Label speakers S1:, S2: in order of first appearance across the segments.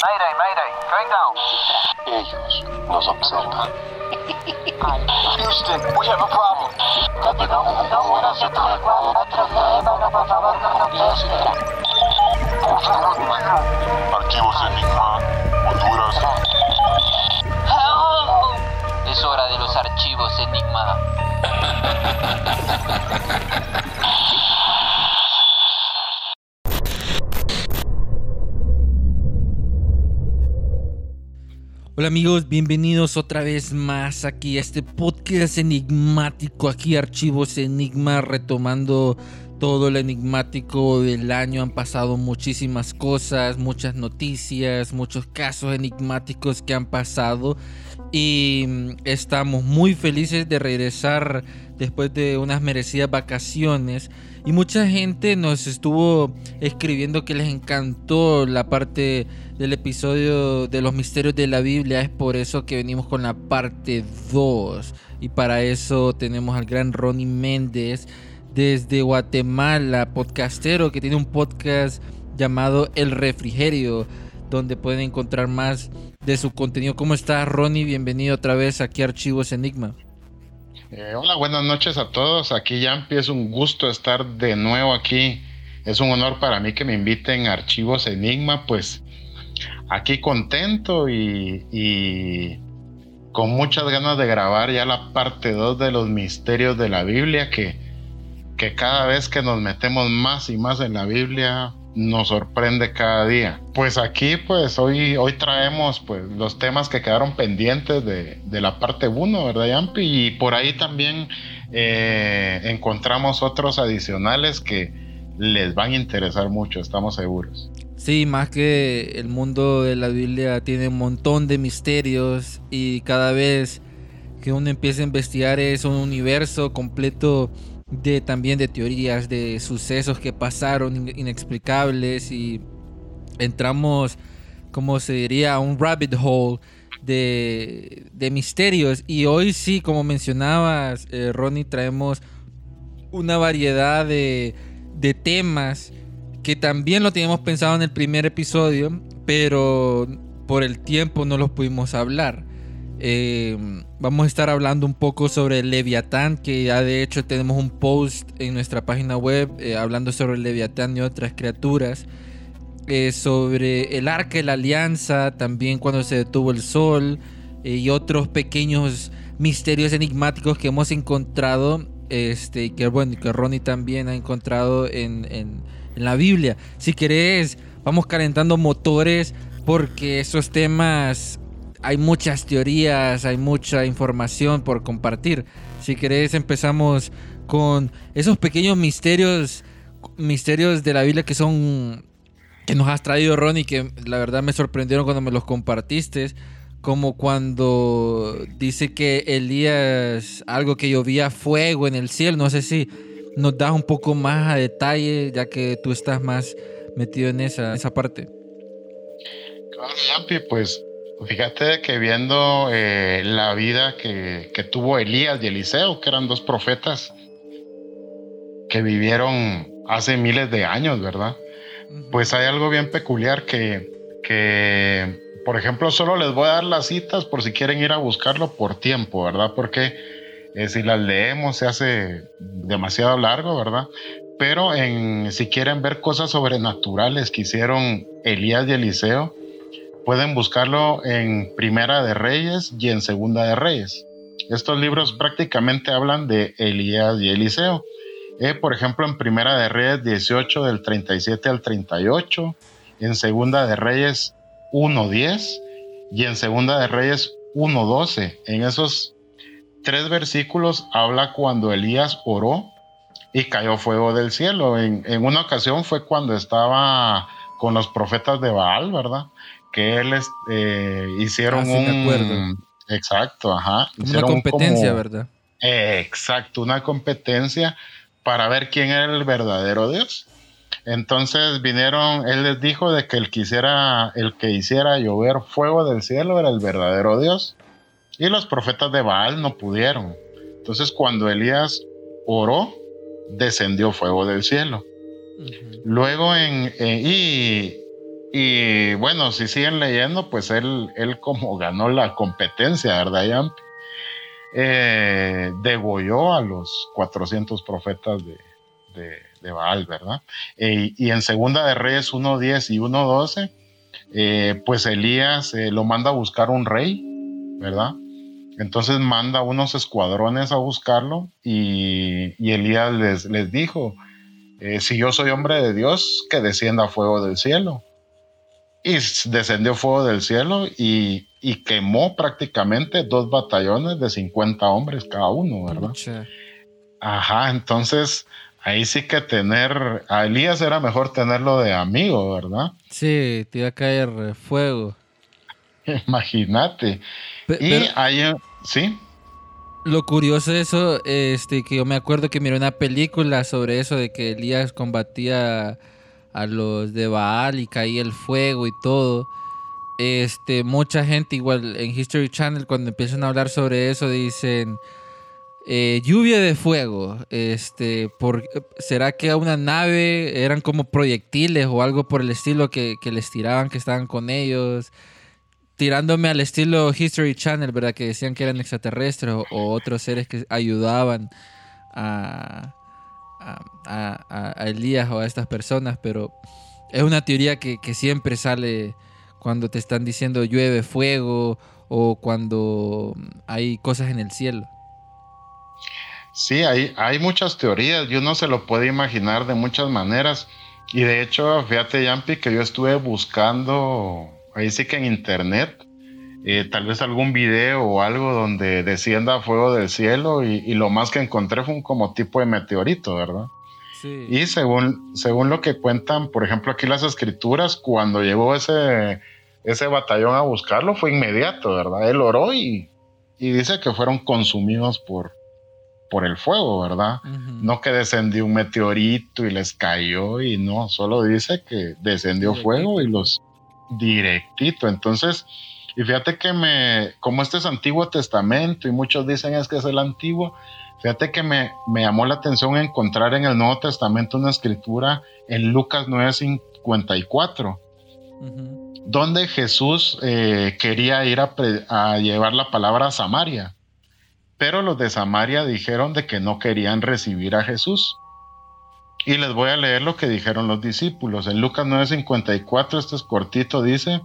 S1: Mayday, mayday, going down.
S2: Ellos nos observan.
S1: Houston, we have a problem. Tenemos una situación. por favor,
S2: Archivos Enigma, Honduras.
S3: Es hora de los archivos Enigma.
S4: Hola amigos, bienvenidos otra vez más aquí a este podcast enigmático, aquí Archivos Enigma, retomando todo lo enigmático del año. Han pasado muchísimas cosas, muchas noticias, muchos casos enigmáticos que han pasado y mm, estamos muy felices de regresar después de unas merecidas vacaciones. Y mucha gente nos estuvo escribiendo que les encantó la parte del episodio de los misterios de la Biblia. Es por eso que venimos con la parte 2. Y para eso tenemos al gran Ronnie Méndez desde Guatemala, podcastero que tiene un podcast llamado El Refrigerio, donde pueden encontrar más de su contenido. ¿Cómo estás, Ronnie? Bienvenido otra vez aquí a Archivos Enigma.
S5: Eh, hola, buenas noches a todos. Aquí ya es un gusto estar de nuevo aquí. Es un honor para mí que me inviten a Archivos Enigma, pues aquí contento y, con muchas ganas de grabar ya la parte 2 de los misterios de la Biblia, que, que cada vez que nos metemos más y más en la Biblia, nos sorprende cada día. Pues aquí, pues hoy, hoy traemos pues los temas que quedaron pendientes de, de la parte 1, ¿verdad, Yampi? Y por ahí también eh, encontramos otros adicionales que les van a interesar mucho, estamos seguros.
S4: Sí, más que el mundo de la Biblia tiene un montón de misterios y cada vez que uno empieza a investigar es un universo completo de también de teorías, de sucesos que pasaron inexplicables y entramos, como se diría, a un rabbit hole de, de misterios. Y hoy sí, como mencionabas, eh, Ronnie, traemos una variedad de, de temas que también lo teníamos pensado en el primer episodio, pero por el tiempo no los pudimos hablar. Eh, vamos a estar hablando un poco sobre el Leviatán, que ya de hecho tenemos un post en nuestra página web eh, hablando sobre el Leviatán y otras criaturas. Eh, sobre el arca de la alianza, también cuando se detuvo el sol y otros pequeños misterios enigmáticos que hemos encontrado. Este, que bueno, que Ronnie también ha encontrado en, en, la Biblia. Si querés, vamos calentando motores porque esos temas hay muchas teorías, hay mucha información por compartir. Si querés empezamos con esos pequeños misterios, misterios de la Biblia que son que nos has traído Ronnie, que la verdad me sorprendieron cuando me los compartiste, como cuando dice que Elías algo que llovía fuego en el cielo, no sé si nos das un poco más a detalle ya que tú estás más metido en esa, esa parte.
S5: Claro, pues Fíjate que viendo eh, la vida que, que, tuvo Elías y Eliseo, que eran dos profetas que vivieron hace miles de años, ¿verdad? Pues hay algo bien peculiar que, que, por ejemplo, solo les voy a dar las citas por si quieren ir a buscarlo por tiempo, ¿verdad? Porque eh, si las leemos se hace demasiado largo, ¿verdad? Pero en, si quieren ver cosas sobrenaturales que hicieron Elías y Eliseo, Pueden buscarlo en Primera de Reyes y en Segunda de Reyes. Estos libros prácticamente hablan de Elías y Eliseo. Eh, por ejemplo, en Primera de Reyes 18 del 37 al 38, en Segunda de Reyes 1.10 y en Segunda de Reyes 1.12. En esos tres versículos habla cuando Elías oró y cayó fuego del cielo. En, en una ocasión fue cuando estaba con los profetas de Baal, ¿verdad? que él eh, hicieron
S4: ah, sí,
S5: un... Exacto, ajá.
S4: una competencia, ¿verdad?
S5: exacto, una competencia para ver quién era el verdadero Dios. Entonces vinieron, él les dijo de que el que, hiciera, el que hiciera llover fuego del cielo era el verdadero Dios. Y los profetas de Baal no pudieron. Entonces cuando Elías oró, descendió fuego del cielo. Luego en, y Y bueno, si siguen leyendo, pues él, él como ganó la competencia, ¿verdad, Yampi? Eh, degolló a los 400 profetas de, de, Baal, ¿verdad? Eh, y en Segunda de Reyes 1.10 y 1.12, eh, pues Elías eh, lo manda a buscar un rey, ¿verdad? Entonces manda unos escuadrones a buscarlo y, y Elías les, les dijo, si yo soy hombre de Dios, que descienda fuego del cielo. Y descendió fuego del cielo y, y quemó prácticamente dos batallones de 50 hombres cada uno, ¿verdad? Ajá, entonces ahí sí que tener, a Elías era mejor tenerlo de amigo, ¿verdad?
S4: Sí, te iba a caer fuego.
S5: Imagínate. y ahí, sí.
S4: Lo curioso de eso, este, que yo me acuerdo que miré una película sobre eso, de que Elías combatía a los de Baal y caía el fuego y todo. Este, mucha gente, igual en History Channel, cuando empiezan a hablar sobre eso, dicen eh, lluvia de fuego. Este, por, ¿será que a una nave eran como proyectiles o algo por el estilo que, les tiraban, que estaban con ellos? Tirándome al estilo History Channel, ¿verdad? Que decían que eran extraterrestres o, otros seres que ayudaban a, a, Elías o a estas personas, pero es una teoría que siempre sale cuando te están diciendo llueve fuego o cuando hay cosas en el cielo.
S5: Sí, hay, hay muchas teorías y uno se lo puede imaginar de muchas maneras. Y de hecho, fíjate, Yampi, que yo estuve buscando, ahí sí que en internet, eh, tal vez algún video o algo donde descienda fuego del cielo y, lo más que encontré fue un como tipo de meteorito, ¿verdad? Sí. Y según, según lo que cuentan, por ejemplo, aquí las escrituras, cuando llegó ese, ese batallón a buscarlo, fue inmediato, ¿verdad? Él oró y, y dice que fueron consumidos por, por el fuego, ¿verdad? No que descendió un meteorito y les cayó y no, solo dice que descendió fuego y los directito. Entonces, y fíjate que me, como este es Antiguo Testamento y muchos dicen es que es el Antiguo, fíjate que me, me llamó la atención encontrar en el Nuevo Testamento una escritura en Lucas 9:54, donde Jesús eh, quería ir a, a llevar la palabra a Samaria. Pero los de Samaria dijeron de que no querían recibir a Jesús. Y les voy a leer lo que dijeron los discípulos. En Lucas 9:54, este es cortito, dice,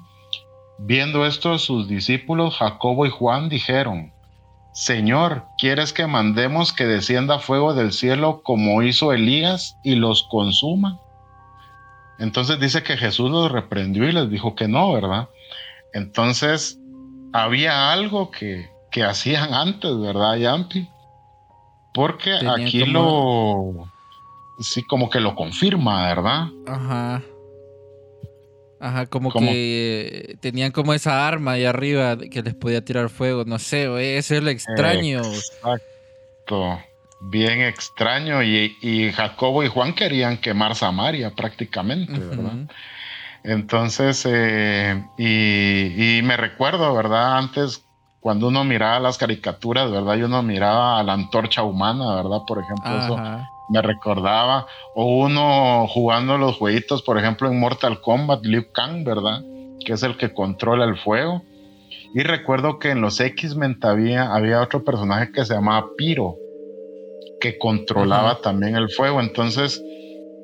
S5: viendo esto sus discípulos, Jacobo y Juan dijeron, Señor, ¿quieres que mandemos que descienda fuego del cielo como hizo Elías y los consuma? Entonces dice que Jesús los reprendió y les dijo que no, ¿verdad? Entonces, había algo que, que hacían antes, ¿verdad, Yampi? Porque aquí lo... Sí, como que lo confirma, ¿verdad?
S4: Ajá. Ajá, como que tenían como esa arma ahí arriba que les podía tirar fuego, no sé, eso es lo extraño.
S5: Exacto, bien extraño. Y, Jacobo y Juan querían quemar Samaria prácticamente, ¿verdad? Entonces, eh, y, y, me recuerdo, ¿verdad? Antes cuando uno miraba las caricaturas, ¿verdad? Y uno miraba a la antorcha humana, ¿verdad? Por ejemplo, eso me recordaba. O uno jugando los jueguitos, por ejemplo, en Mortal Kombat, Liu Kang, ¿verdad? Que es el que controla el fuego. Y recuerdo que en los X-Men había, había otro personaje que se llamaba Piro, que controlaba también el fuego. Entonces,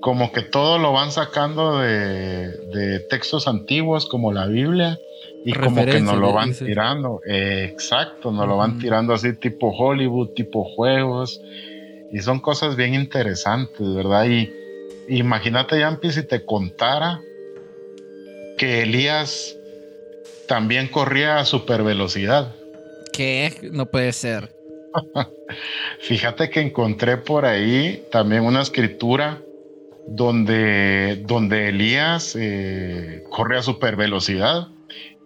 S5: como que todo lo van sacando de, de textos antiguos como la Biblia y como que nos lo van tirando, exacto, nos lo van tirando así tipo Hollywood, tipo juegos, y son cosas bien interesantes, ¿verdad? Y imagínate, Yampi, si te contara que Elías también corría a super velocidad.
S4: ¿Qué? No puede ser.
S5: Fíjate que encontré por ahí también una escritura donde, donde Elías eh, corre a super velocidad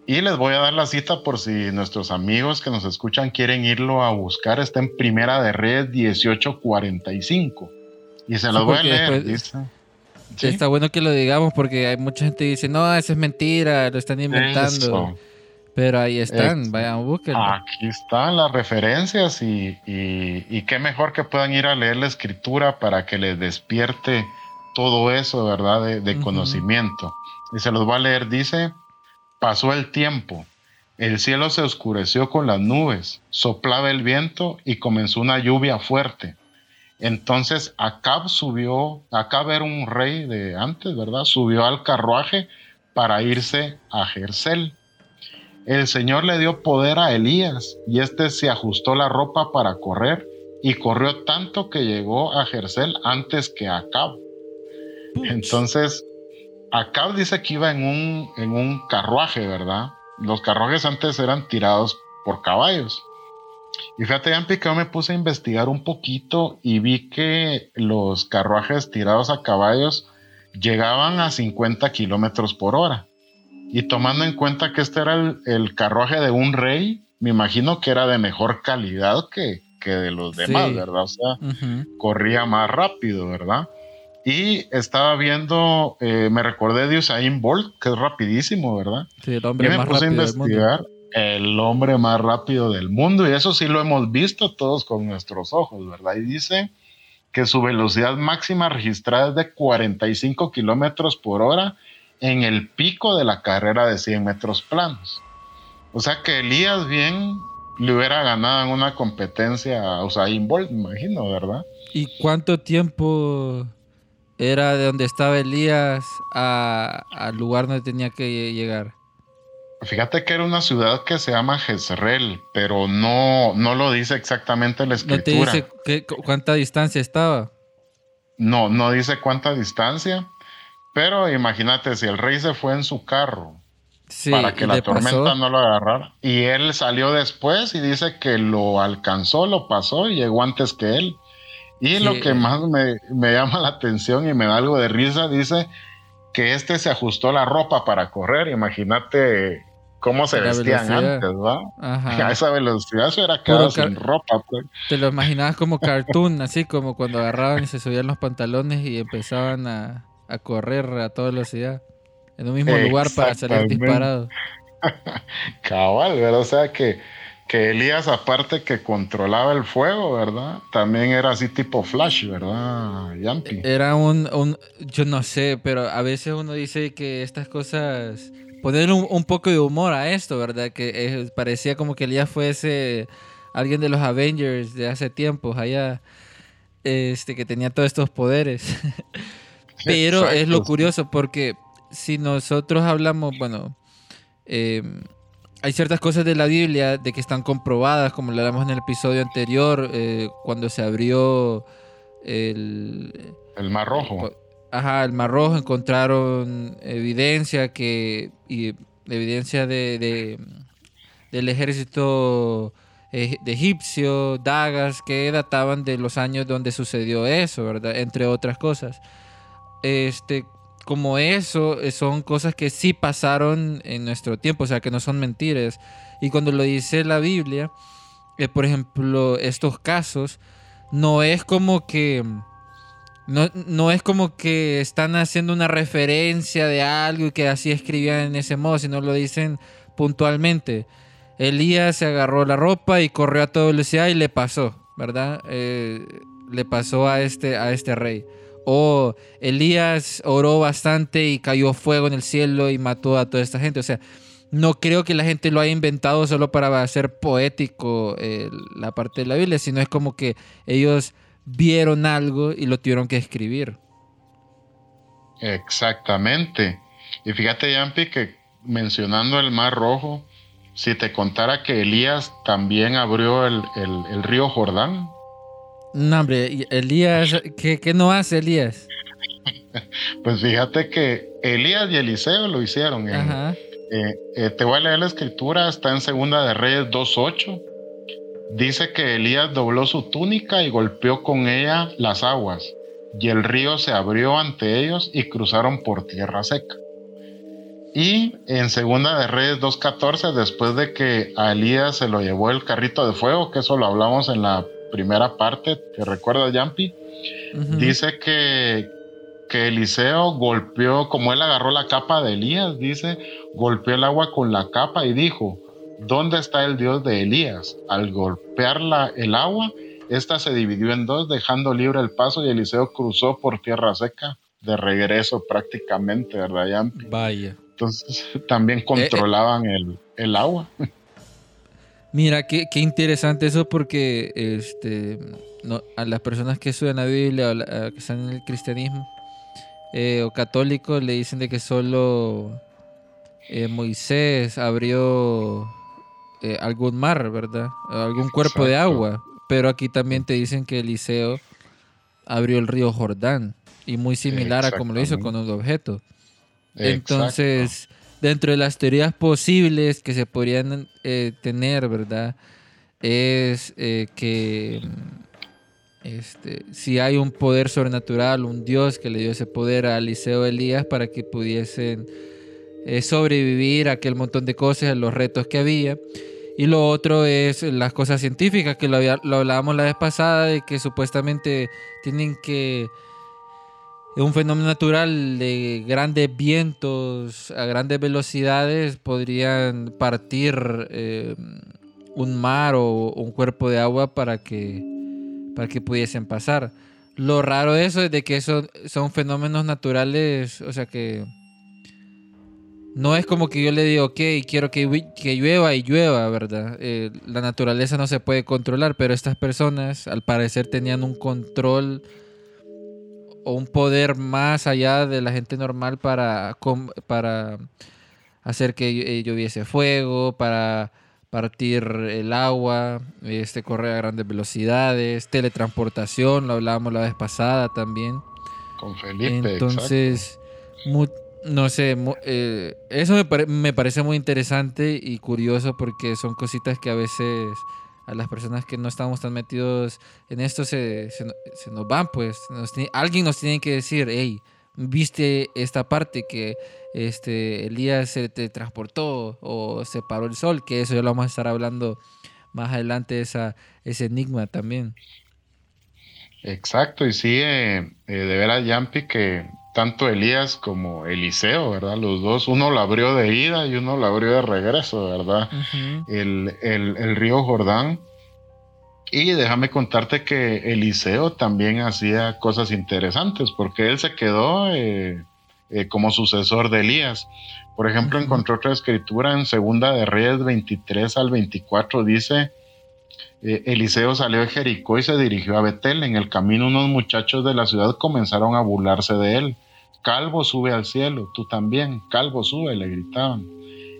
S5: y les voy a dar la cita por si nuestros amigos que nos escuchan quieren irlo a buscar. Está en Primera de Red 1845. Y se los voy a leer.
S4: Está bueno que lo digamos porque hay mucha gente que dice, no, eso es mentira, lo están inventando. Pero ahí están, vayan, búsquenlo.
S5: Aquí están las referencias y, y, qué mejor que puedan ir a leer la escritura para que les despierte todo eso, ¿verdad? De, conocimiento. y se los voy a leer, dice, pasó el tiempo, el cielo se oscureció con las nubes, soplaba el viento y comenzó una lluvia fuerte. Entonces Acab subió, Acab era un rey de antes, ¿verdad? Subió al carruaje para irse a Jersel. El Señor le dio poder a Elías y éste se ajustó la ropa para correr y corrió tanto que llegó a Jersel antes que Acab. Entonces, Acab dice que iba en un, en un carruaje, ¿verdad? Los carruajes antes eran tirados por caballos. Y fíjate, Yampi, que yo me puse a investigar un poquito y vi que los carruajes tirados a caballos llegaban a 50 kilómetros por hora. Y tomando en cuenta que este era el, carruaje de un rey, me imagino que era de mejor calidad que, que de los demás, ¿verdad? O sea, corría más rápido, ¿verdad? Y estaba viendo, eh, me recordé de Usain Bolt, que es rapidísimo, ¿verdad?
S4: Sí, el hombre
S5: y me
S4: más
S5: puse a
S4: rápido
S5: investigar el hombre más rápido del mundo. Y eso sí lo hemos visto todos con nuestros ojos, ¿verdad? Y dice que su velocidad máxima registrada es de 45 kilómetros por hora en el pico de la carrera de 100 metros planos. O sea que Elías bien le hubiera ganado en una competencia a Usain Bolt, me imagino, ¿verdad?
S4: ¿Y cuánto tiempo era de donde estaba Elías a- al lugar donde tenía que llegar?
S5: Fíjate que era una ciudad que se llama Jezreel, pero no, no lo dice exactamente la
S4: ¿No te
S5: escritura.
S4: dice qué- cu- cuánta distancia estaba?
S5: No, no dice cuánta distancia, pero imagínate si el rey se fue en su carro
S4: Sí,
S5: para que la tormenta
S4: pasó.
S5: no lo agarrara y él salió después y dice que lo alcanzó, lo pasó y llegó antes que él. Y
S4: Sí.
S5: lo que más me, me llama la atención y me da algo de risa, dice que este se ajustó la ropa para correr. Imagínate cómo se
S4: La
S5: vestían
S4: velocidad.
S5: antes, ¿va?
S4: Ajá.
S5: A esa velocidad se hubiera
S4: Puro
S5: quedado sin ropa. pues.
S4: Te lo imaginabas como cartoon, así como cuando agarraban y se subían los pantalones y empezaban a, a correr a toda velocidad. En un mismo lugar para salir disparados.
S5: Cabal, ¿verdad? O sea que, que Elías, aparte que controlaba el fuego, ¿verdad? También era así tipo Flash, ¿verdad, Yampi?
S4: Era un, un- yo no sé, pero a veces uno dice que estas cosas, poner un, un poco de humor a esto, ¿verdad? Que eh, parecía como que Elías fuese alguien de los Avengers de hace tiempos allá, este, que tenía todos estos poderes. Pero es lo curioso porque si nosotros hablamos, bueno, eh, hay ciertas cosas de la Biblia de que están comprobadas, como lo hablamos en el episodio anterior, eh, cuando se abrió el,
S5: El mar rojo.
S4: Ajá, el Mar Rojo encontraron evidencia que y evidencia de, de- del ejército de egipcio, dagas que databan de los años donde sucedió eso, ¿verdad? Entre otras cosas. Este, como eso eh, son cosas que sí pasaron en nuestro tiempo, o sea, que no son mentiras. Y cuando lo dice la Biblia, eh, por ejemplo, estos casos no es como que no, no es como que están haciendo una referencia de algo y que así escribían en ese modo, sino lo dicen puntualmente. Elías se agarró la ropa y corrió a toda velocidad y le pasó, ¿verdad? Eh, le pasó a este, a este rey. O Elías oró bastante y cayó fuego en el cielo y mató a toda esta gente. O sea, no creo que la gente lo haya inventado solo para hacer poético eh, la parte de la Biblia, sino es como que ellos vieron algo y lo tuvieron que escribir.
S5: Exactamente. Y fíjate, Yampi, que mencionando el mar rojo, si te contara que Elías también abrió el río Jordán,
S4: No, hombre, Elías, ¿qué, qué no hace Elías?
S5: pues fíjate que Elías y Eliseo lo hicieron.
S4: Ajá.
S5: Eh, eh, te voy a leer la escritura, está en Segunda de Reyes 2.8. Dice que Elías dobló su túnica y golpeó con ella las aguas, y el río se abrió ante ellos y cruzaron por tierra seca. Y en Segunda de Reyes 2.14, después de que a Elías se lo llevó el carrito de fuego, que eso lo hablamos en la primera parte, ¿te recuerdas, Yampi? Dice que, que Eliseo golpeó, como él agarró la capa de Elías, dice, golpeó el agua con la capa y dijo, ¿dónde está el Dios de Elías? Al golpear la- el agua, esta se dividió en dos, dejando libre el paso y Eliseo cruzó por tierra seca de regreso prácticamente, ¿verdad, Yampi?
S4: Vaya.
S5: Entonces también controlaban el, el agua.
S4: Mira, qué, qué interesante eso porque este, no, a las personas que estudian la Biblia o la- que están en el cristianismo eh, o católicos le dicen de que solo eh, Moisés abrió eh, algún mar, ¿verdad? Algún cuerpo de agua. Pero aquí también te dicen que Eliseo abrió el río Jordán y muy similar a como lo hizo con un objeto. Entonces, dentro de las teorías posibles que se podrían eh, tener, ¿verdad? Es eh, que mm, este, si hay un poder sobrenatural, un Dios que le dio ese poder a Eliseo Elías para que pudiesen eh, sobrevivir a aquel montón de cosas, a los retos que había. Y lo otro es las cosas científicas, que lo, lo hablábamos la vez pasada, de que supuestamente tienen que un fenómeno natural de grandes vientos a grandes velocidades podrían partir eh, un mar o un cuerpo de agua para que, para que pudiesen pasar. Lo raro de eso es de que eso son fenómenos naturales, o sea que no es como que yo le digo, ok, quiero que, que llueva y llueva, ¿verdad? Eh, la naturaleza no se puede controlar, pero estas personas al parecer tenían un control o un poder más allá de la gente normal para, para hacer que eh, lloviese fuego, para partir el agua, este, correr a grandes velocidades, teletransportación, lo hablábamos la vez pasada también.
S5: Con Felipe,
S4: Entonces, mu- no sé, mu- eh, eso me, pare- me parece muy interesante y curioso porque son cositas que a veces a las personas que no estamos tan metidos en esto se, se, no- se nos van, pues. Alguien nos tiene que decir, hey, viste esta parte que este Elías se te transportó o se paró el sol, que eso ya lo vamos a estar hablando más adelante, esa, ese enigma también.
S5: Exacto, y sí, eh, eh, de veras, Yampi, que tanto Elías como Eliseo, ¿verdad? Los dos, uno lo abrió de ida y uno lo abrió de regreso, ¿verdad? El, el- el río Jordán. Y déjame contarte que Eliseo también hacía cosas interesantes, porque él se quedó eh, eh, como sucesor de Elías. Por ejemplo,
S4: Ujú.
S5: encontré otra escritura en Segunda de Reyes 23 al 24, dice... Eh, Eliseo salió de Jericó y se dirigió a Betel. En el camino unos muchachos de la ciudad comenzaron a burlarse de él. Calvo sube al cielo, tú también, calvo sube, le gritaban.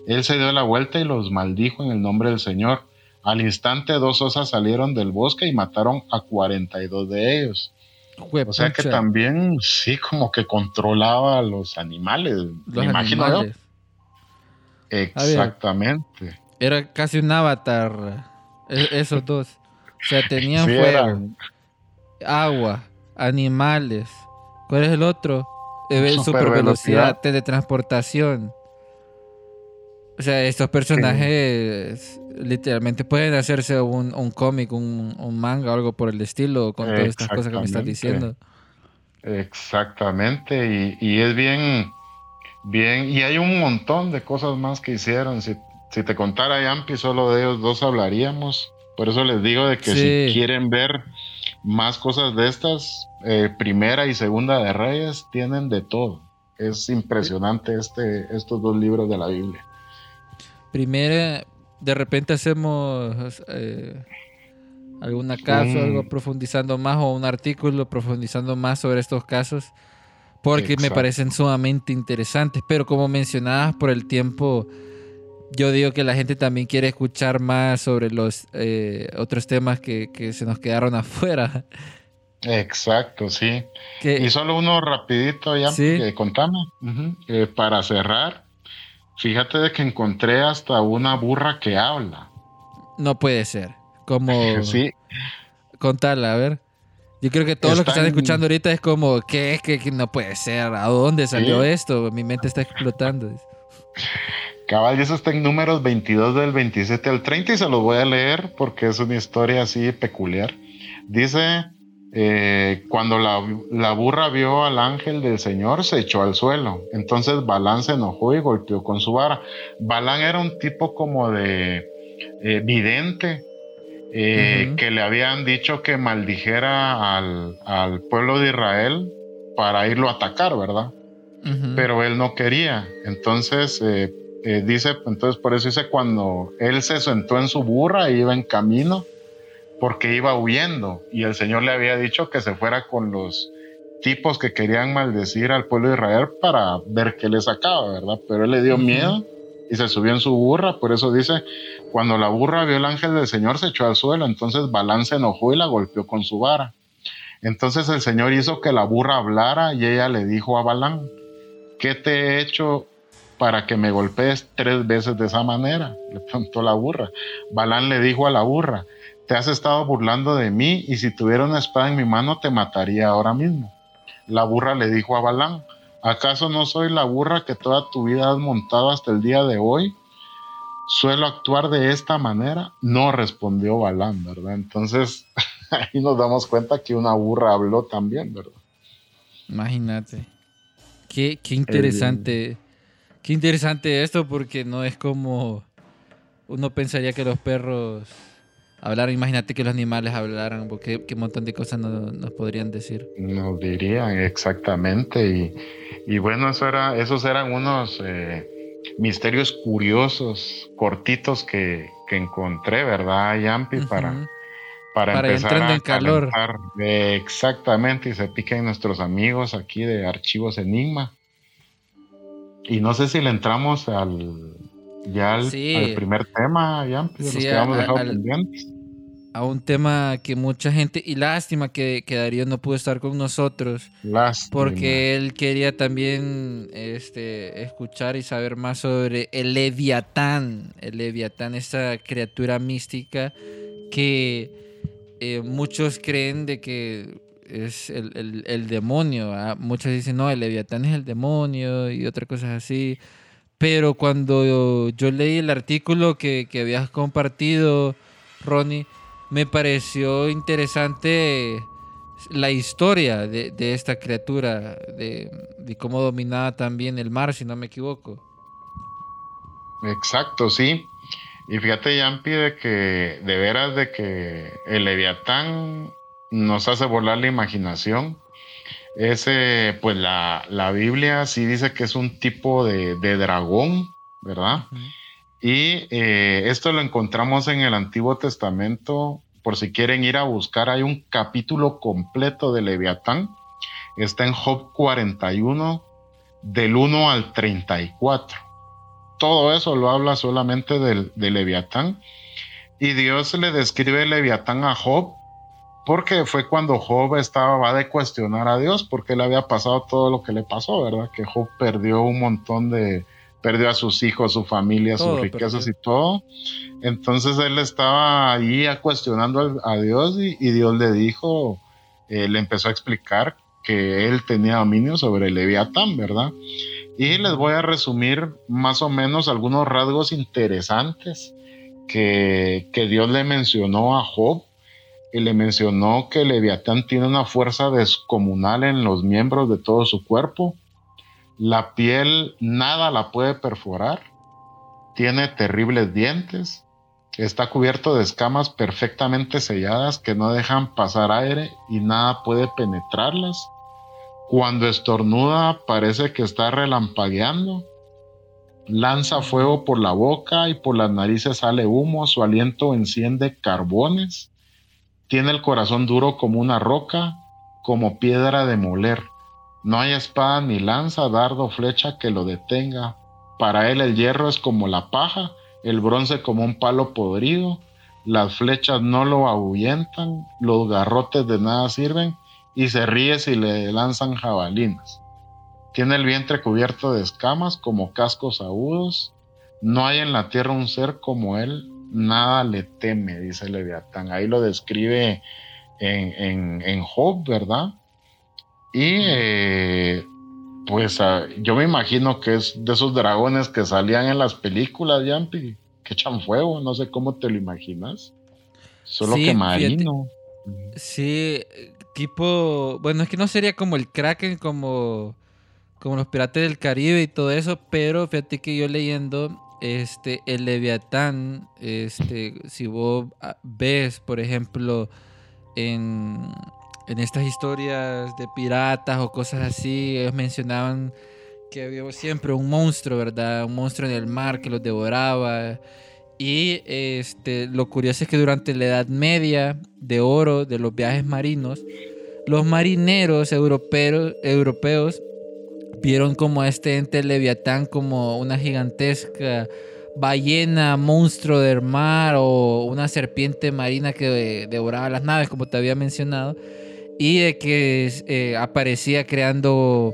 S5: Él se dio la vuelta y los maldijo en el nombre del Señor. Al instante dos osas salieron del bosque y mataron a 42 de ellos. O sea que también sí como que controlaba a los animales.
S4: los
S5: me imagino yo.
S4: animales.
S5: Exactamente.
S4: Era casi un avatar. e- Esos dos. O sea, tenían
S5: Sí,
S4: fuego,
S5: eran
S4: agua, animales. ¿Cuál es el otro?
S5: Supervelocidad.
S4: super velocidad, teletransportación. O sea, estos personajes literalmente pueden hacerse un, un cómic, un, un manga algo por el estilo con todas estas cosas que me estás diciendo.
S5: Exactamente, y, y es bien, bien, y hay un montón de cosas más que hicieron. Si, si te contara Yampi, solo de ellos dos hablaríamos. Por eso les digo de que
S4: Sí.
S5: si quieren ver más cosas de estas, eh, primera y segunda de Reyes tienen de todo. Es impresionante este, estos dos libros de la Biblia.
S4: Primero, de repente hacemos eh, alguna caso, algo profundizando más o un artículo profundizando más sobre estos casos, porque me
S5: Exacto.
S4: parecen sumamente interesantes, pero como mencionabas por el tiempo, yo digo que la gente también quiere escuchar más sobre los eh, otros temas que, que se nos quedaron afuera.
S5: Exacto, sí. Y solo uno rapidito, ya,
S4: Sí.
S5: eh, contame. Eh, para cerrar, fíjate de que encontré hasta una burra que habla.
S4: no puede ser. Como
S5: Sí,
S4: contarla, a ver. Yo creo que todos los que
S5: Está
S4: están escuchando ahorita es como, ¿qué es que, que no puede ser? ¿A dónde salió
S5: Sí.
S4: esto? Mi mente está explotando.
S5: cabal, y eso está en números 22 del 27 al 30 y se los voy a leer porque es una historia así peculiar. Dice, eh, cuando la, la burra vio al ángel del Señor, se echó al suelo. Entonces Balán se enojó y golpeó con su vara. Balán era un tipo como de eh, vidente. eh,
S4: Ujú.
S5: que le habían dicho que maldijera al, al pueblo de Israel para irlo a atacar, ¿verdad?
S4: Ujú.
S5: Pero él no quería. Entonces, eh, eh, dice, entonces por eso dice cuando él se sentó en su burra e iba en camino, porque iba huyendo y el Señor le había dicho que se fuera con los tipos que querían maldecir al pueblo de Israel para ver qué le sacaba, ¿verdad? Pero él le dio miedo y se subió en su burra, por eso dice, cuando la burra vio el ángel del Señor se echó al suelo, entonces Balán se enojó y la golpeó con su vara. Entonces el Señor hizo que la burra hablara y ella le dijo a Balán, ¿qué te he hecho para que me golpees tres veces de esa manera? Le preguntó la burra. Balán le dijo a la burra, te has estado burlando de mí y si tuviera una espada en mi mano te mataría ahora mismo. La burra le dijo a Balán, ¿acaso no soy la burra que toda tu vida has montado hasta el día de hoy? ¿Suelo actuar de esta manera? No respondió Balán, ¿verdad? Entonces ahí nos damos cuenta que una burra habló también, ¿verdad?
S4: Imagínate. Qué, qué interesante. Qué interesante esto porque no es como uno pensaría que los perros hablaran. Imagínate que los animales hablaran porque qué montón de cosas no- nos podrían decir.
S5: Nos dirían exactamente. Y, y bueno, eso era, esos eran unos eh, misterios curiosos, cortitos que, que encontré, ¿verdad, Yampi? Para, para,
S4: Para
S5: empezar a
S4: en calor.
S5: Eh, exactamente, y se piquen nuestros amigos aquí de Archivos Enigma. Y no sé si le entramos al ya al,
S4: Sí.
S5: al primer tema, de los
S4: Sí,
S5: que habíamos
S4: a-
S5: dejado
S4: al-
S5: pendientes.
S4: A un tema que mucha gente, y lástima que, que Darío no pudo estar con nosotros,
S5: Lástima.
S4: porque él quería también este, escuchar y saber más sobre el Leviatán. El Leviatán, esa criatura mística que eh, muchos creen de que es el, el- el demonio. ¿ah? Muchos dicen, no, el Leviatán es el demonio y otras cosas así. Pero cuando yo leí el artículo que, que habías compartido, Ronnie, me pareció interesante la historia de, de esta criatura, de, de cómo dominaba también el mar, si no me equivoco.
S5: Exacto, sí. Y fíjate, Yampi, de que de veras de que el Leviatán nos hace volar la imaginación. Ese, pues la, la Biblia sí dice que es un tipo de, de dragón, ¿verdad? Y eh, esto lo encontramos en el Antiguo Testamento. Por si quieren ir a buscar, hay un capítulo completo de Leviatán. Está en Job 41, del 1 al 34 todo eso lo habla solamente del, de Leviatán. Y Dios le describe Leviatán a Job porque fue cuando Job estaba va de cuestionar a Dios porque le había pasado todo lo que le pasó, ¿verdad? Que Job perdió un montón de, perdió a sus hijos, su familia,
S4: Todo
S5: sus riquezas
S4: perdió.
S5: y todo. Entonces él estaba ahí a cuestionando a Dios y, y Dios le dijo, eh, le empezó a explicar que él tenía dominio sobre el Leviatán, ¿verdad? Y les voy a resumir más o menos algunos rasgos interesantes que, que Dios le mencionó a Job. Y le mencionó que Leviatán tiene una fuerza descomunal en los miembros de todo su cuerpo. La piel nada la puede perforar. Tiene terribles dientes. Está cubierto de escamas perfectamente selladas que no dejan pasar aire y nada puede penetrarlas. Cuando estornuda parece que está relampagueando. Lanza fuego por la boca y por las narices sale humo. Su aliento enciende carbones. Tiene el corazón duro como una roca, como piedra de moler. No hay espada ni lanza, dardo, flecha que lo detenga. Para él el hierro es como la paja, el bronce como un palo podrido. Las flechas no lo ahuyentan, los garrotes de nada sirven y se ríe si le lanzan jabalinas. Tiene el vientre cubierto de escamas como cascos agudos. No hay en la tierra un ser como él, nada le teme, dice Leviatán. Ahí lo describe en, en, en Job, ¿verdad? Y eh, pues ah, yo me imagino que es de esos dragones que salían en las películas, Yampi, que echan fuego, no sé cómo te lo imaginas. Solo
S4: Sí,
S5: que
S4: fíjate.
S5: marino.
S4: Sí, tipo, bueno, es que no sería como el Kraken, como, como los piratas del Caribe y todo eso, pero fíjate que yo leyendo, este, el Leviatán, este, si vos ah, ves, por ejemplo, en, en estas historias de piratas o cosas así, ellos mencionaban que había siempre un monstruo, ¿verdad? Un monstruo en el mar que los devoraba. Y este, lo curioso es que durante la Edad Media de oro de los viajes marinos, los marineros europeos, europeos vieron como este ente leviatán como una gigantesca ballena, monstruo del mar o una serpiente marina que devoraba las naves, como te había mencionado, y de que eh, aparecía creando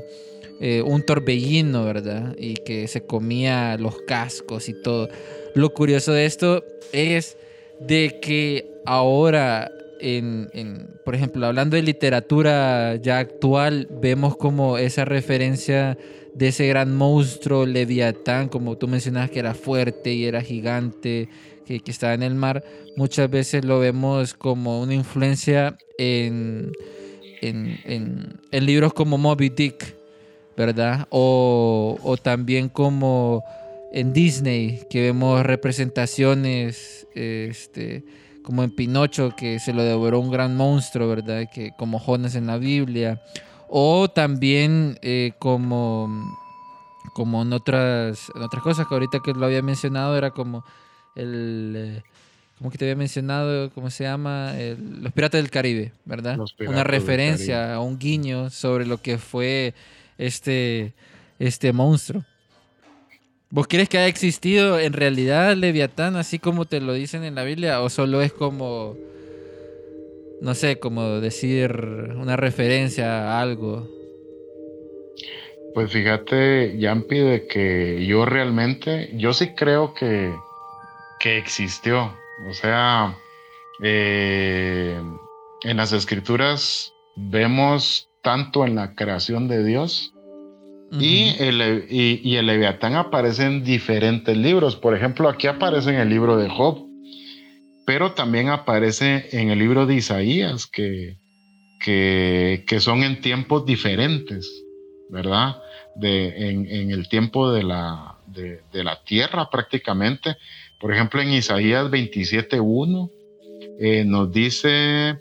S4: eh, un torbellino, ¿verdad? Y que se comía los cascos y todo. Lo curioso de esto es de que ahora, en, por ejemplo, hablando de literatura ya actual, vemos como esa referencia de ese gran monstruo Leviatán, como tú mencionabas que era fuerte y era gigante, que, estaba en el mar, muchas veces lo vemos como una influencia en, en, libros como Moby Dick, ¿verdad? O, o, también como en Disney, que vemos representaciones, este, como en Pinocho, que se lo devoró un gran monstruo, ¿verdad? Que, como Jonas en la Biblia. O también eh, como, como en otras, otras cosas que ahorita que lo había mencionado era como el... Eh, como que te había mencionado, ¿cómo se llama? los Piratas del Caribe, ¿verdad? Una referencia, un guiño sobre lo que fue este, este monstruo. ¿Vos crees que ha existido en realidad Leviatán así como te lo dicen en la Biblia o solo es como no sé, como decir una referencia a algo.
S5: Pues fíjate, Yampi, de que yo realmente, yo sí creo que, que existió. O sea, eh, en las escrituras vemos tanto en la creación de Dios y, el, y el Leviatán aparece en diferentes libros. Por ejemplo, aquí aparece en el libro de Job pero también aparece en el libro de Isaías, que, que, son en tiempos diferentes, ¿verdad? De, en, el tiempo de la, de, la tierra prácticamente. Por ejemplo, en Isaías 27.1 eh, nos dice,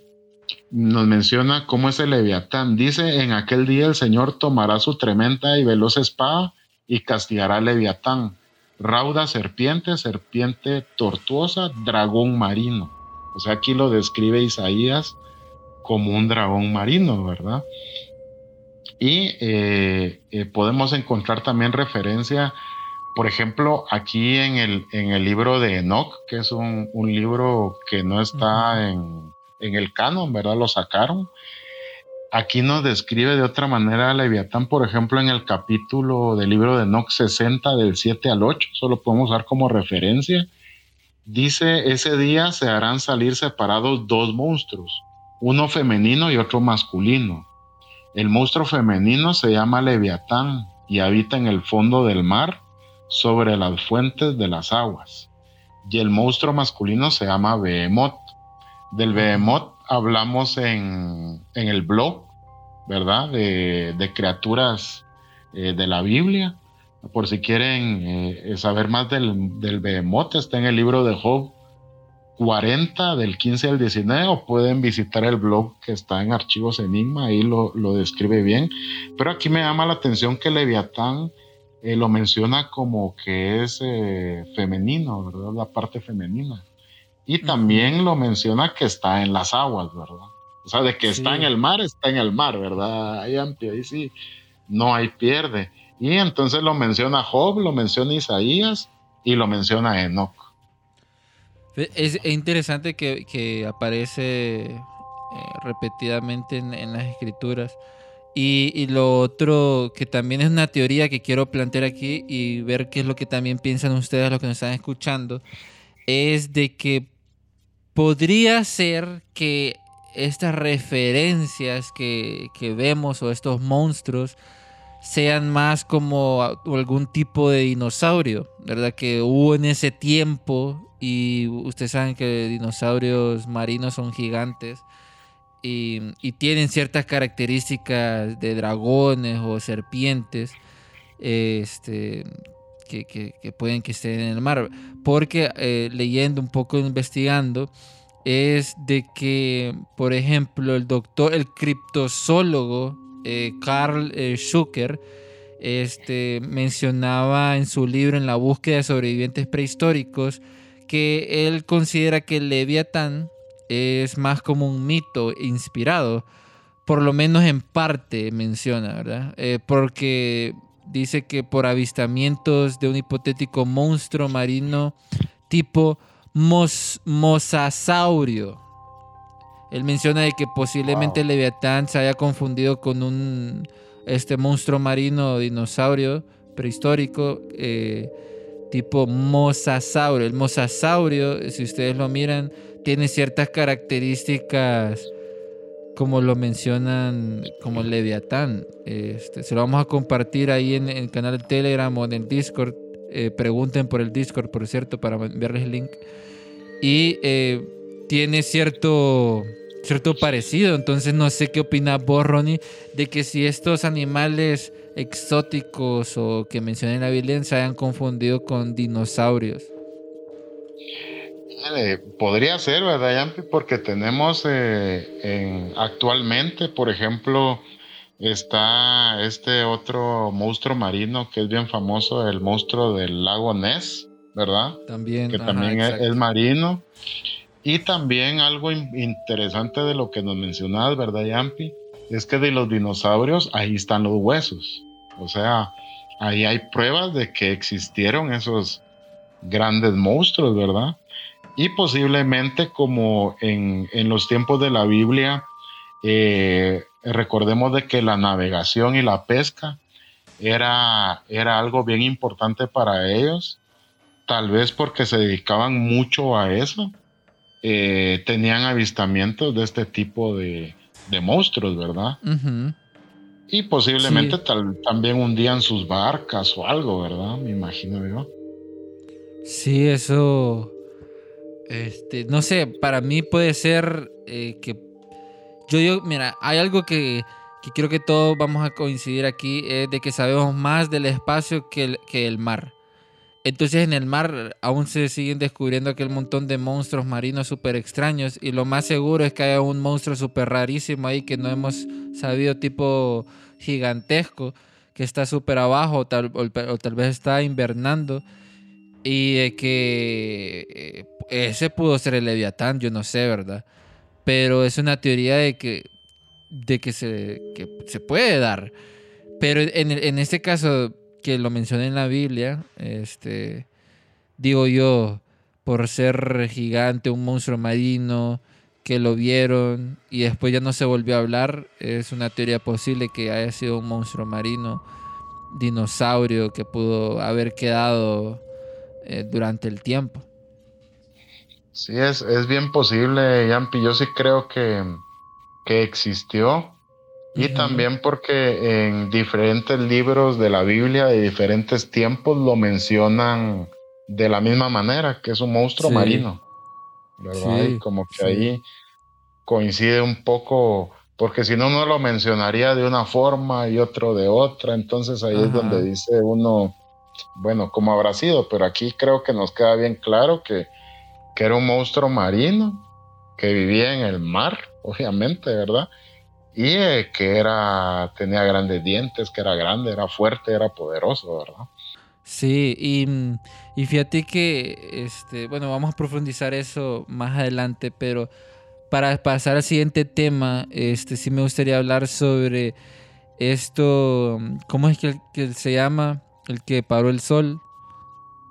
S5: nos menciona cómo es el leviatán. Dice, en aquel día el Señor tomará su tremenda y veloz espada y castigará al leviatán rauda serpiente, serpiente tortuosa, dragón marino. O sea, aquí lo describe Isaías como un dragón marino, ¿verdad? Y eh, eh, podemos encontrar también referencia, por ejemplo, aquí en el, en el libro de Enoch, que es un, libro que no está en, en, el canon, ¿verdad? Lo sacaron. Aquí nos describe de otra manera a Leviatán, por ejemplo, en el capítulo del libro de Enoch 60, del 7 al 8, solo podemos usar como referencia. Dice, ese día se harán salir separados dos monstruos, uno femenino y otro masculino. El monstruo femenino se llama Leviatán y habita en el fondo del mar, sobre las fuentes de las aguas. Y el monstruo masculino se llama Behemoth. Del Behemoth hablamos en, el blog, ¿verdad? De, criaturas eh, de la Biblia. Por si quieren eh, saber más del, del Behemoth, está en el libro de Job 40, del 15 al 19, o pueden visitar el blog que está en Archivos Enigma, ahí lo, describe bien. Pero aquí me llama la atención que Leviatán eh, lo menciona como que es femenino, ¿verdad? La parte femenina. Y también lo menciona que está en las aguas, ¿verdad? O sea, de que está en el mar, está en el mar, ¿verdad? Ahí, ahí sí, no hay pierde. Y entonces lo menciona Job, lo menciona Isaías y lo menciona Enoch.
S4: Es interesante que, aparece eh, repetidamente en, las escrituras. Y, y, lo otro que también es una teoría que quiero plantear aquí y ver qué es lo que también piensan ustedes, los que nos están escuchando, es de que podría ser que estas referencias que, vemos o estos monstruos sean más como algún tipo de dinosaurio, ¿verdad? Que hubo en ese tiempo y ustedes saben que dinosaurios marinos son gigantes y, tienen ciertas características de dragones o serpientes este, que, pueden que estén en el mar. Porque eh, leyendo un poco, investigando, es de que, por ejemplo, el doctor, el criptozoólogo eh, Carl eh, Schucker este, mencionaba en su libro En la búsqueda de sobrevivientes prehistóricos que él considera que el Leviatán es más como un mito inspirado, por lo menos en parte menciona, ¿verdad? Eh, porque dice que por avistamientos de un hipotético monstruo marino tipo mos mosasaurio. Él menciona de que posiblemente el Leviatán se haya confundido con un este monstruo marino dinosaurio prehistórico eh, tipo mosasaurio. El mosasaurio, si ustedes lo miran, tiene ciertas características como lo mencionan como Leviatán. Este, se lo vamos a compartir ahí en, el canal de Telegram o en el Discord. Eh, pregunten por el Discord, por cierto, para enviarles el link. Y eh, tiene cierto, cierto parecido. Entonces no sé qué opina vos, Ronnie, de que si estos animales exóticos o que mencioné en la Biblia se hayan confundido con dinosaurios.
S5: Podría ser, ¿verdad, Yampi? Porque tenemos eh, actualmente, por ejemplo, está este otro monstruo marino que es bien famoso, el monstruo del lago Ness, ¿verdad?
S4: También.
S5: Que también es, marino. Y también algo interesante de lo que nos mencionabas, ¿verdad, Yampi? es que de los dinosaurios ahí están los huesos. O sea, ahí hay pruebas de que existieron esos grandes monstruos, ¿verdad? Y posiblemente como en, los tiempos de la Biblia, eh, recordemos de que la navegación y la pesca era, era algo bien importante para ellos, tal vez porque se dedicaban mucho a eso, eh, tenían avistamientos de este tipo de, de monstruos, ¿verdad? Y posiblemente tal, también hundían sus barcas o algo, ¿verdad? Me imagino yo.
S4: Sí, eso. Este, no sé, para mí puede ser eh, que. Yo mira, hay algo que, que, creo que todos vamos a coincidir aquí: es de que sabemos más del espacio que el, que el mar. Entonces en el mar aún se siguen descubriendo aquel montón de monstruos marinos súper extraños y lo más seguro es que haya un monstruo súper rarísimo ahí que no hemos sabido tipo gigantesco que está súper abajo o tal, vez está invernando y que eh, ese pudo ser el Leviatán, yo no sé, ¿verdad? Pero es una teoría de que, de que, se, que se puede dar. Pero en, en este caso que lo mencioné en la Biblia, este, digo yo, por ser gigante, un monstruo marino, que lo vieron y después ya no se volvió a hablar, es una teoría posible que haya sido un monstruo marino, dinosaurio, que pudo haber quedado eh, durante el tiempo.
S5: Sí, es, es bien posible, Yampi. Yo sí creo que, que existió y también porque en diferentes libros de la Biblia de diferentes tiempos lo mencionan de la misma manera, que es un monstruo marino. ¿Verdad? y como que ahí coincide un poco, porque si no, no lo mencionaría de una forma y otro de otra. Entonces ahí es donde dice uno, bueno, ¿cómo habrá sido? Pero aquí creo que nos queda bien claro que, era un monstruo marino que vivía en el mar, obviamente, ¿verdad? y eh, que era tenía grandes dientes, que era grande, era fuerte, era poderoso, ¿verdad?
S4: Sí, y, y, fíjate que, este, bueno, vamos a profundizar eso más adelante, pero para pasar al siguiente tema, este, sí me gustaría hablar sobre esto, ¿cómo es que se llama? El que paró el sol.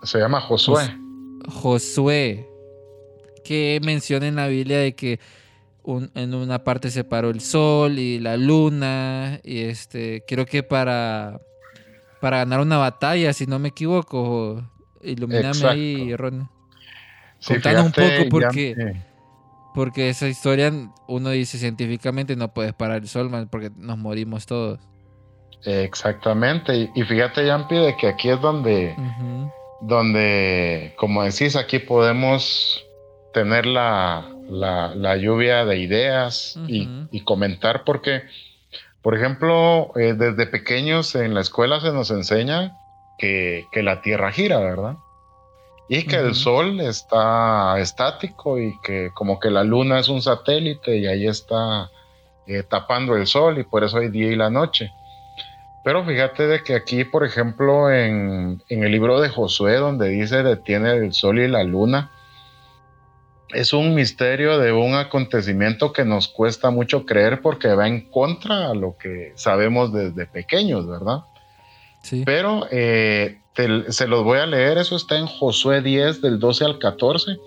S5: Se llama Josué.
S4: Josué, que menciona en la Biblia de que en una parte se paró el sol y la luna. Y este, creo que para, para ganar una batalla, si no me equivoco. Ilumíname ahí, Ron. Contanos un poco porque, porque esa historia uno dice científicamente no puedes parar el sol, porque nos morimos todos.
S5: Exactamente. Y, fíjate, Yampi, de que aquí es donde, donde, como decís, aquí podemos tener la, la, lluvia de ideas y, comentar porque, por ejemplo, eh, desde pequeños en la escuela se nos enseña que, la Tierra gira, ¿verdad? y que el sol está estático y que como que la luna es un satélite y ahí está eh, tapando el sol y por eso hay día y la noche. Pero fíjate de que aquí, por ejemplo, en, en el libro de Josué, donde dice detiene el sol y la luna, es un misterio de un acontecimiento que nos cuesta mucho creer porque va en contra a lo que sabemos desde pequeños, ¿verdad? Sí. Pero eh, se los voy a leer, eso está en Josué 10 del 12 al 14.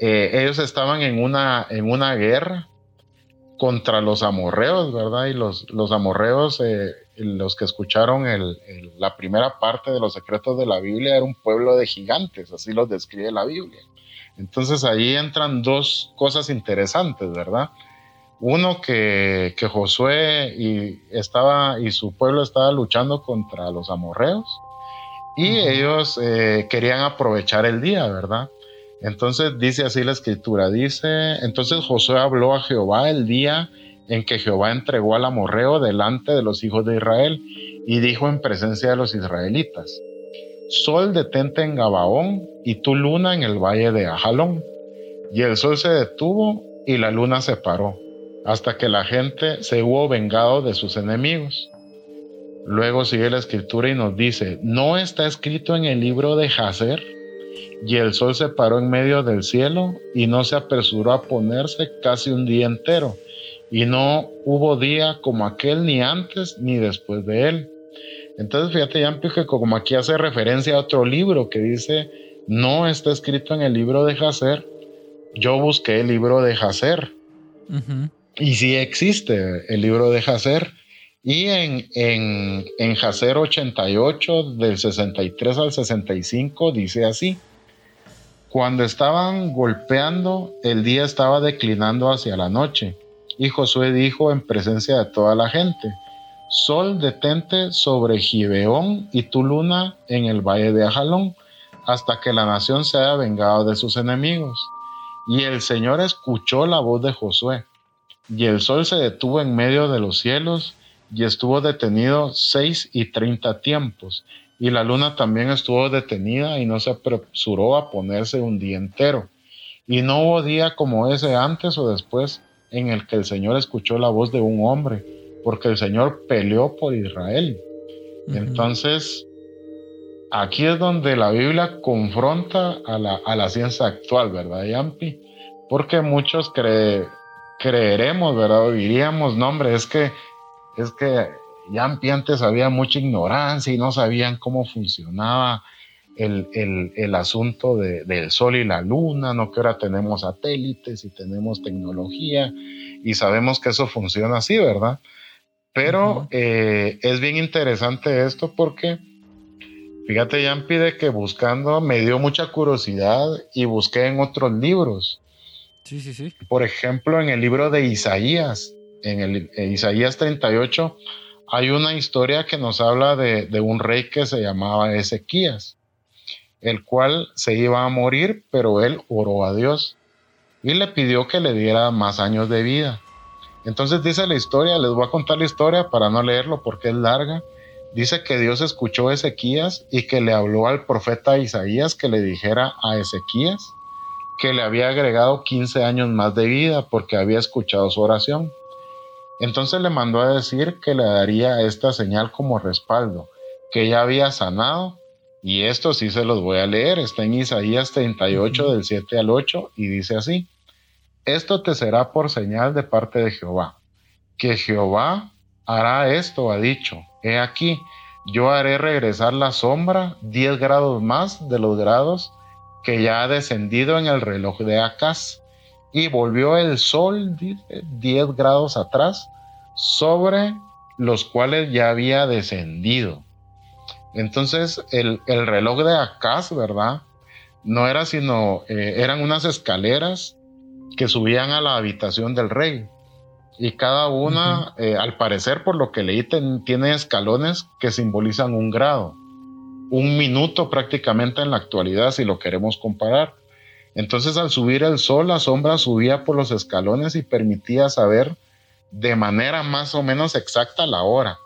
S5: Eh, ellos estaban en una, en una guerra contra los amorreos, ¿verdad? Y los, los amorreos, eh, los que escucharon la primera parte de los secretos de la Biblia, era un pueblo de gigantes, así los describe la Biblia. Entonces ahí entran dos cosas interesantes, ¿verdad? Uno que, Josué y, estaba, y su pueblo estaba luchando contra los amorreos y ellos eh, querían aprovechar el día, ¿verdad? Entonces dice así la escritura, dice, entonces Josué habló a Jehová el día en que Jehová entregó al amorreo delante de los hijos de Israel y dijo en presencia de los israelitas, Sol detente en Gabaón y tu luna en el valle de Ajalón. Y el sol se detuvo y la luna se paró, hasta que la gente se hubo vengado de sus enemigos. Luego sigue la escritura y nos dice, ¿no está escrito en el libro de Jazer? Y el sol se paró en medio del cielo y no se apresuró a ponerse casi un día entero. Y no hubo día como aquel ni antes ni después de él. Entonces fíjate, ya que como aquí hace referencia a otro libro que dice, no está escrito en el libro de Jacer, yo busqué el libro de Jacer. Y sí existe el libro de Jacer. Y en, en, en Jacer 88, del 63 al 65, dice así. Cuando estaban golpeando, el día estaba declinando hacia la noche. Y Josué dijo en presencia de toda la gente, Sol detente sobre Gibeón y tu luna en el valle de Ajalón, hasta que la nación se haya vengado de sus enemigos. Y el Señor escuchó la voz de Josué, y el sol se detuvo en medio de los cielos, y estuvo detenido seis y treinta tiempos, y la luna también estuvo detenida y no se apresuró a ponerse un día entero. Y no hubo día como ese antes o después en el que el Señor escuchó la voz de un hombre, porque el Señor peleó por Israel. Entonces, aquí es donde la Biblia confronta a la, a la ciencia actual, ¿verdad, Yampi? Porque muchos creeremos, ¿verdad? O diríamos, no, hombre, es que, es que Yampi antes había mucha ignorancia y no sabían cómo funcionaba el, el, el asunto de, del sol y la luna, no que ahora tenemos satélites y tenemos tecnología y sabemos que eso funciona así, ¿verdad? Pero eh, es bien interesante esto porque, fíjate, Jan pide que buscando me dio mucha curiosidad y busqué en otros libros.
S4: Sí, sí, sí.
S5: Por ejemplo, en el libro de Isaías, en el Isaías 38, hay una historia que nos habla de, de un rey que se llamaba Ezequías, el cual se iba a morir, pero él oró a Dios y le pidió que le diera más años de vida. Entonces dice la historia, les voy a contar la historia para no leerlo porque es larga. Dice que Dios escuchó a Ezequías y que le habló al profeta Isaías que le dijera a Ezequías que le había agregado 15 años más de vida porque había escuchado su oración. Entonces le mandó a decir que le daría esta señal como respaldo, que ya había sanado, y esto sí se los voy a leer, está en Isaías 38 del 7 al 8 y dice así, esto te será por señal de parte de Jehová, que Jehová hará esto, ha dicho, he aquí, yo haré regresar la sombra 10 grados más de los grados que ya ha descendido en el reloj de Acaz, y volvió el sol 10 grados atrás sobre los cuales ya había descendido. Entonces el, reloj de Acaz, ¿verdad? No era sino, eh, eran unas escaleras que subían a la habitación del rey. Y cada una, eh, al parecer, por lo que leí, tiene escalones que simbolizan un grado. Un minuto prácticamente en la actualidad, si lo queremos comparar. Entonces, al subir el sol, la sombra subía por los escalones y permitía saber de manera más o menos exacta la hora.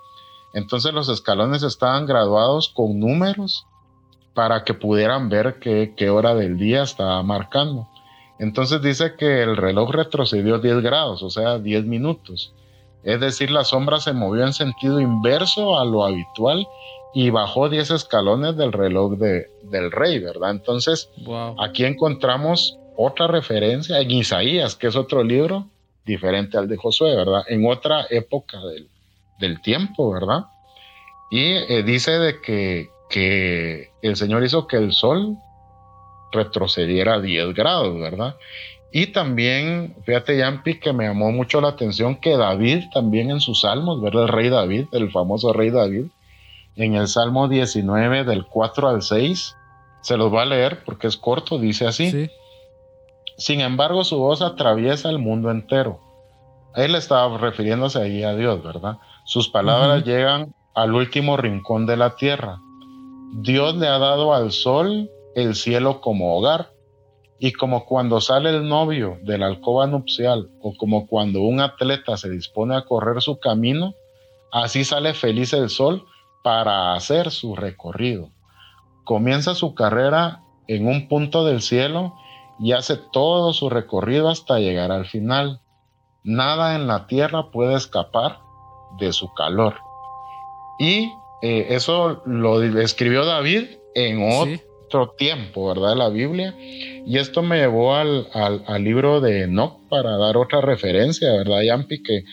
S5: Entonces, los escalones estaban graduados con números para que pudieran ver qué, qué hora del día estaba marcando. Entonces dice que el reloj retrocedió 10 grados, o sea, 10 minutos. Es decir, la sombra se movió en sentido inverso a lo habitual y bajó 10 escalones del reloj de, del rey, ¿verdad? Entonces, aquí encontramos otra referencia en Isaías, que es otro libro diferente al de Josué, ¿verdad? En otra época del, del tiempo, ¿verdad? Y eh, dice de que, que el Señor hizo que el sol retrocediera 10 grados, ¿verdad? Y también, fíjate, Yampi, que me llamó mucho la atención que David también en sus salmos, ¿verdad? El rey David, el famoso rey David, en el Salmo 19 del 4 al 6, se los va a leer porque es corto, dice así. Sin embargo, su voz atraviesa el mundo entero. Él estaba refiriéndose ahí a Dios, ¿verdad? Sus palabras llegan al último rincón de la tierra. Dios le ha dado al sol el cielo como hogar. Y como cuando sale el novio de la alcoba nupcial o como cuando un atleta se dispone a correr su camino, así sale feliz el sol para hacer su recorrido. Comienza su carrera en un punto del cielo y hace todo su recorrido hasta llegar al final. Nada en la tierra puede escapar de su calor. Y eh, eso lo escribió David en otro tiempo, ¿verdad? La Biblia. Y esto me llevó al, al, libro de Enoch para dar otra referencia, ¿verdad, Yampi? Que,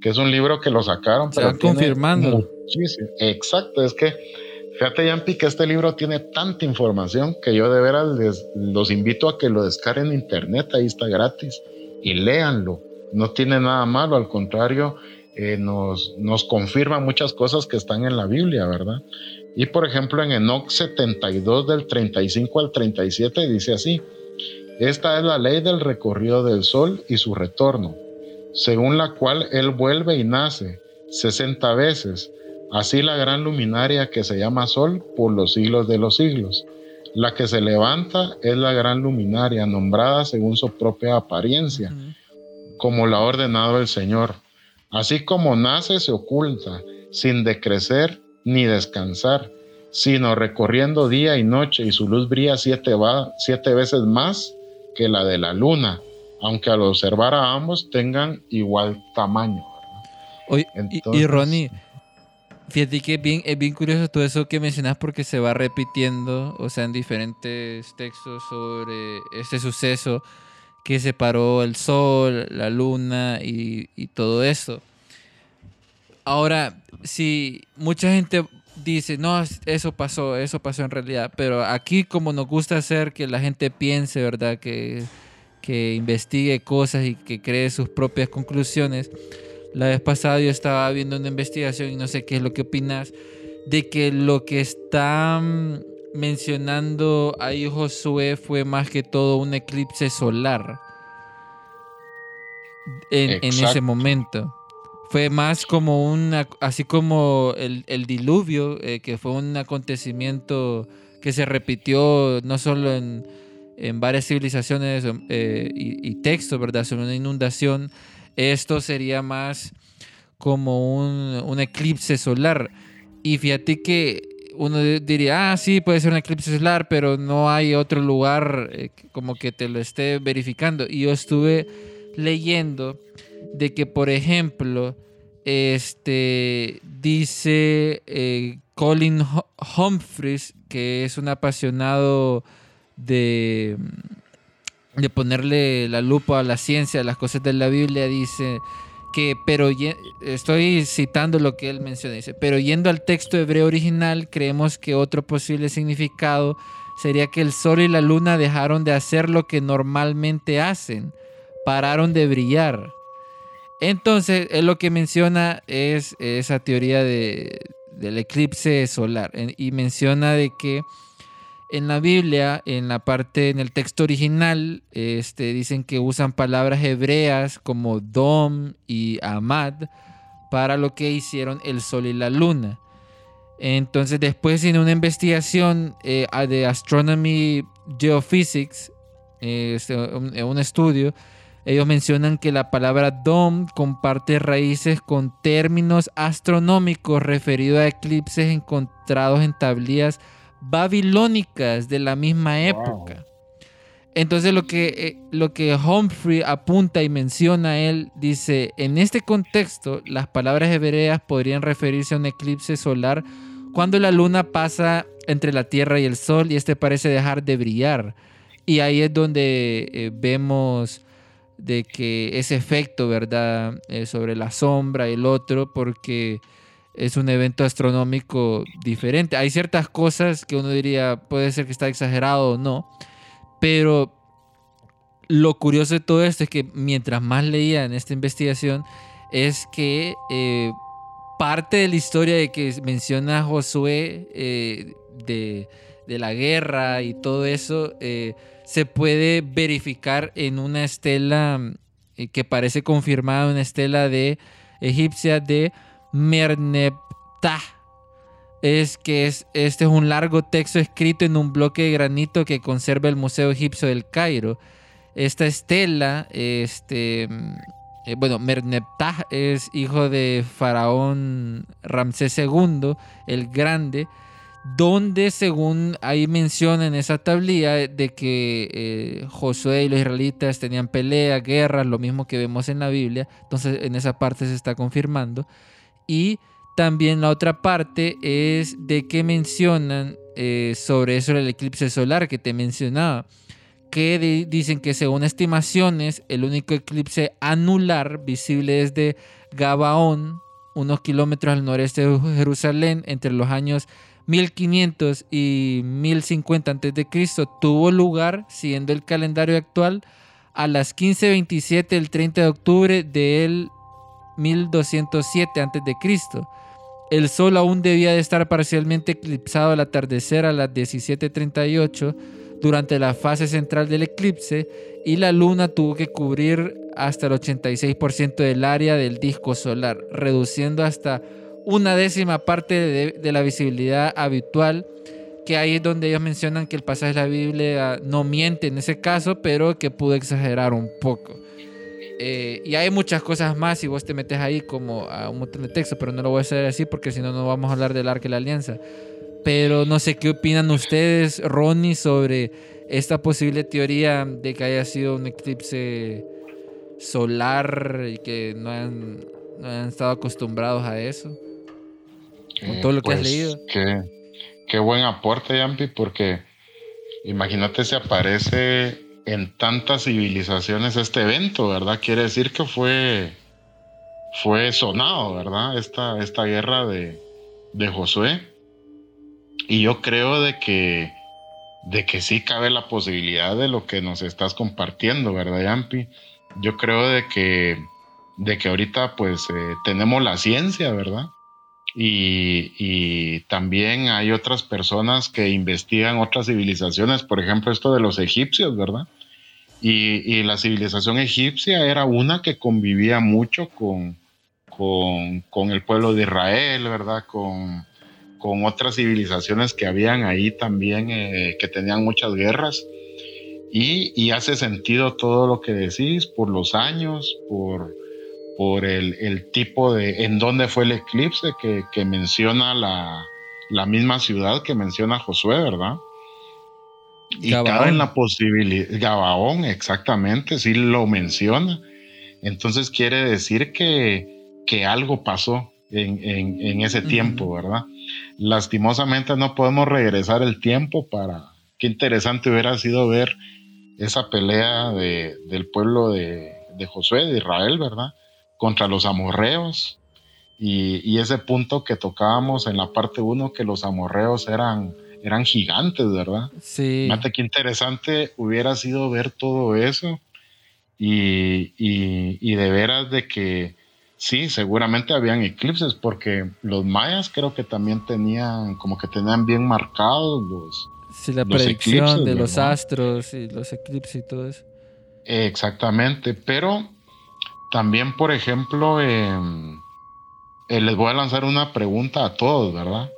S5: que es un libro que lo sacaron.
S4: Se pero confirmando.
S5: Exacto, es que fíjate, Yampi, que este libro tiene tanta información que yo de veras les, los invito a que lo descarguen en internet, ahí está gratis, y léanlo. No tiene nada malo, al contrario, eh, nos, nos confirma muchas cosas que están en la Biblia, ¿verdad? Y por ejemplo en Enoch 72 del 35 al 37 dice así, esta es la ley del recorrido del sol y su retorno, según la cual él vuelve y nace 60 veces, así la gran luminaria que se llama sol por los siglos de los siglos. La que se levanta es la gran luminaria, nombrada según su propia apariencia, como la ha ordenado el Señor Así como nace, se oculta, sin decrecer ni descansar, sino recorriendo día y noche, y su luz brilla siete, siete veces más que la de la luna, aunque al observar a ambos tengan igual tamaño.
S4: y, Ronnie, fíjate que es bien, es bien curioso todo eso que mencionas porque se va repitiendo, o sea, en diferentes textos sobre este suceso que separó el sol, la luna y, todo eso. Ahora, si mucha gente dice, no, eso pasó, eso pasó en realidad, pero aquí como nos gusta hacer que la gente piense, ¿verdad? Que, que investigue cosas y que cree sus propias conclusiones. La vez pasada yo estaba viendo una investigación y no sé qué es lo que opinas, de que lo que está mencionando ahí Josué fue más que todo un eclipse solar en, ese momento. Fue más como una, así como el, diluvio, eh, que fue un acontecimiento que se repitió no solo en, varias civilizaciones eh, y, textos, ¿verdad? Sobre una inundación. Esto sería más como un, un eclipse solar. Y fíjate que uno diría, ah, sí, puede ser un eclipse solar, pero no hay otro lugar eh, como que te lo esté verificando. Y yo estuve leyendo de que, por ejemplo, este dice eh, Colin Humphreys, que es un apasionado de, de ponerle la lupa a la ciencia, a las cosas de la Biblia, dice que, pero estoy citando lo que él menciona, dice, pero yendo al texto hebreo original, creemos que otro posible significado sería que el sol y la luna dejaron de hacer lo que normalmente hacen, pararon de brillar. Entonces, él lo que menciona es esa teoría de, del eclipse solar y menciona de que en la Biblia, en la parte, en el texto original, este, dicen que usan palabras hebreas como Dom y Amad para lo que hicieron el sol y la luna. Entonces después en una investigación eh, de Astronomy Geophysics, eh, este, un, estudio, ellos mencionan que la palabra Dom comparte raíces con términos astronómicos referidos a eclipses encontrados en tablillas babilónicas de la misma época. Entonces lo que, eh, lo que Humphrey apunta y menciona él, dice, en este contexto, las palabras hebreas podrían referirse a un eclipse solar cuando la luna pasa entre la Tierra y el Sol y este parece dejar de brillar. Y ahí es donde eh, vemos de que ese efecto, ¿verdad? Eh, sobre la sombra y el otro, porque es un evento astronómico diferente. Hay ciertas cosas que uno diría, puede ser que está exagerado o no, pero lo curioso de todo esto es que mientras más leía en esta investigación, es que eh, parte de la historia de que menciona Josué eh, de, la guerra y todo eso, eh, se puede verificar en una estela que parece confirmada, una estela de egipcia de Merneptah es que es, este es un largo texto escrito en un bloque de granito que conserva el Museo Egipcio del Cairo. Esta estela, este, eh, bueno, Merneptah es hijo de faraón Ramsés II, el Grande, donde según ahí menciona en esa tablilla de que eh, Josué y los israelitas tenían peleas, guerras, lo mismo que vemos en la Biblia, entonces en esa parte se está confirmando. Y también la otra parte es de que mencionan eh, sobre eso el eclipse solar que te mencionaba, que dicen que según estimaciones el único eclipse anular visible desde Gabaón, unos kilómetros al noreste de Jerusalén, entre los años 1500 y 1050 a.C., tuvo lugar, siguiendo el calendario actual, a las 15.27 del 30 de octubre del 1207 a.C. El sol aún debía de estar parcialmente eclipsado al atardecer a las 17.38 durante la fase central del eclipse y la luna tuvo que cubrir hasta el 86% del área del disco solar, reduciendo hasta una décima parte de, la visibilidad habitual, que ahí es donde ellos mencionan que el pasaje de la Biblia no miente en ese caso, pero que pudo exagerar un poco. Eh, y hay muchas cosas más si vos te metes ahí como a un montón de texto, pero no lo voy a hacer así porque si no, no vamos a hablar del arca y la alianza. Pero no sé qué opinan ustedes, Ronnie, sobre esta posible teoría de que haya sido un eclipse solar y que no han, no han estado acostumbrados a eso. Con todo lo que has
S5: pues,
S4: leído.
S5: Qué, qué buen aporte, Yampi, porque imagínate si aparece en tantas civilizaciones este evento, ¿verdad? Quiere decir que fue, fue sonado, ¿verdad? Esta, esta guerra de, de Josué. Y yo creo de que, de que sí cabe la posibilidad de lo que nos estás compartiendo, ¿verdad, Yampi? Yo creo de que, de que ahorita pues eh, tenemos la ciencia, ¿verdad? Y, y, también hay otras personas que investigan otras civilizaciones, por ejemplo esto de los egipcios, ¿verdad? Y, la civilización egipcia era una que convivía mucho con, con, el pueblo de Israel, ¿verdad? Con, con otras civilizaciones que habían ahí también, eh, que tenían muchas guerras. Y, hace sentido todo lo que decís por los años, por, por el, tipo de, en dónde fue el eclipse que, menciona la, la, misma ciudad que menciona Josué, ¿verdad? Y cabe en la posibilidad, Gabaón, exactamente, sí lo menciona. Entonces quiere decir que, que algo pasó en, en, ese tiempo, ¿verdad? Lastimosamente no podemos regresar el tiempo para... Qué interesante hubiera sido ver esa pelea de, del pueblo de, de, Josué, de Israel, ¿verdad? Contra los amorreos. Y, y ese punto que tocábamos en la parte 1, que los amorreos eran eran gigantes, ¿verdad?
S4: Sí.
S5: Mate, qué interesante hubiera sido ver todo eso y, y, de veras de que sí, seguramente habían eclipses porque los mayas creo que también tenían, como que tenían bien marcados los...
S4: Sí, la predicción de los astros y los eclipses y todo eso.
S5: Exactamente, pero también, por ejemplo, em, eh, les voy a lanzar una pregunta a todos, ¿verdad?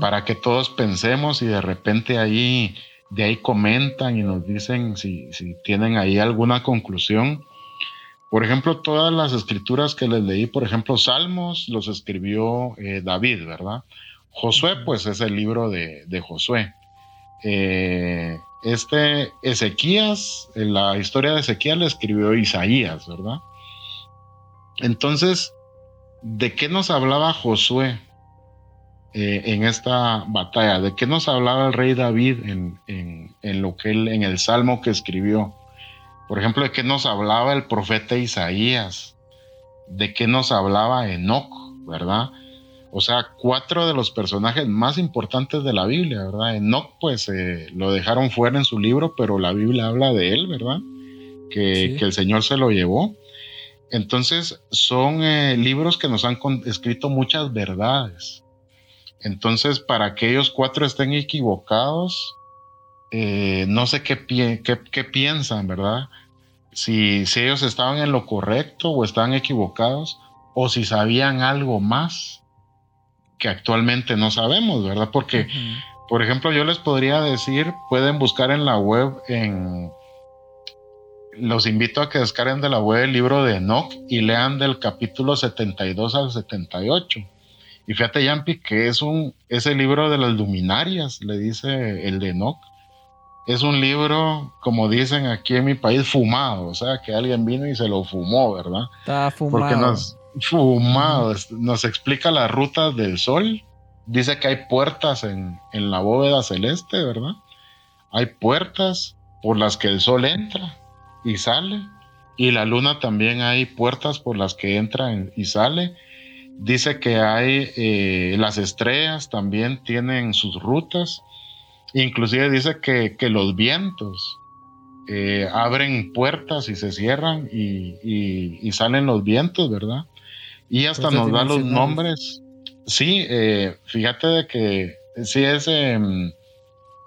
S5: Para que todos pensemos y de repente ahí, de ahí comentan y nos dicen si, tienen ahí alguna conclusión. Por ejemplo, todas las escrituras que les leí, por ejemplo, Salmos los escribió eh, David, ¿verdad? Josué, pues es el libro de, de Josué. Eh, este Ezequías, la historia de Ezequías la escribió Isaías, ¿verdad? Entonces, ¿de qué nos hablaba Josué eh, en esta batalla? ¿De qué nos hablaba el rey David en, en, lo que él, en el salmo que escribió? Por ejemplo, ¿de qué nos hablaba el profeta Isaías? ¿De qué nos hablaba Enoch, verdad? O sea, cuatro de los personajes más importantes de la Biblia, ¿verdad? Enoch, pues eh, lo dejaron fuera en su libro, pero la Biblia habla de él, ¿verdad? Que, que el Señor se lo llevó. Entonces, son eh, libros que nos han escrito muchas verdades. Entonces, para que ellos cuatro estén equivocados, eh, no sé qué, qué, piensan, ¿verdad? Si, si, ellos estaban en lo correcto o estaban equivocados, o si sabían algo más que actualmente no sabemos, ¿verdad? Porque, por ejemplo, yo les podría decir, pueden buscar en la web en los invito a que descarguen de la web el libro de Enoch y lean del capítulo 72 al 78. Y fíjate, Yampi, que es un ese libro de las luminarias, le dice el de Enoch. Es un libro, como dicen aquí en mi país, fumado, o sea, que alguien vino y se lo fumó, ¿verdad?
S4: Está fumado.
S5: Porque nos, fumado, nos explica las rutas del sol. Dice que hay puertas en, en la bóveda celeste, ¿verdad? Hay puertas por las que el sol entra y sale. Y la luna también hay puertas por las que entra y sale. Dice que hay eh, las estrellas también tienen sus rutas. Inclusive dice que, los vientos eh, abren puertas y se cierran y, salen los vientos, ¿verdad? Y hasta nos da los nombres. Sí, eh, fíjate de que sí es... Em,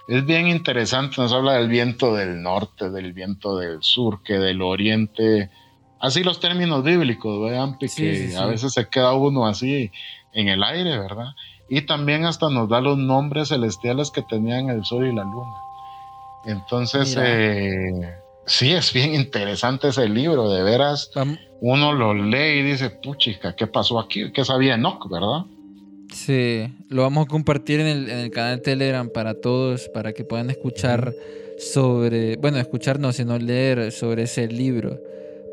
S5: es bien interesante, nos habla del viento del norte, del viento del sur, que del oriente, así los términos bíblicos, vean, que a veces se queda uno así en el aire, ¿verdad? Y también hasta nos da los nombres celestiales que tenían el sol y la luna. Entonces, eh, sí, es bien interesante ese libro, de veras. Uno lo lee y dice, puchica, ¿qué pasó aquí? ¿Qué sabía Enoch, verdad?
S4: Sí, lo vamos a compartir en el, en el canal Telegram para todos, para que puedan escuchar sobre, bueno, escuchar no, sino leer sobre ese libro.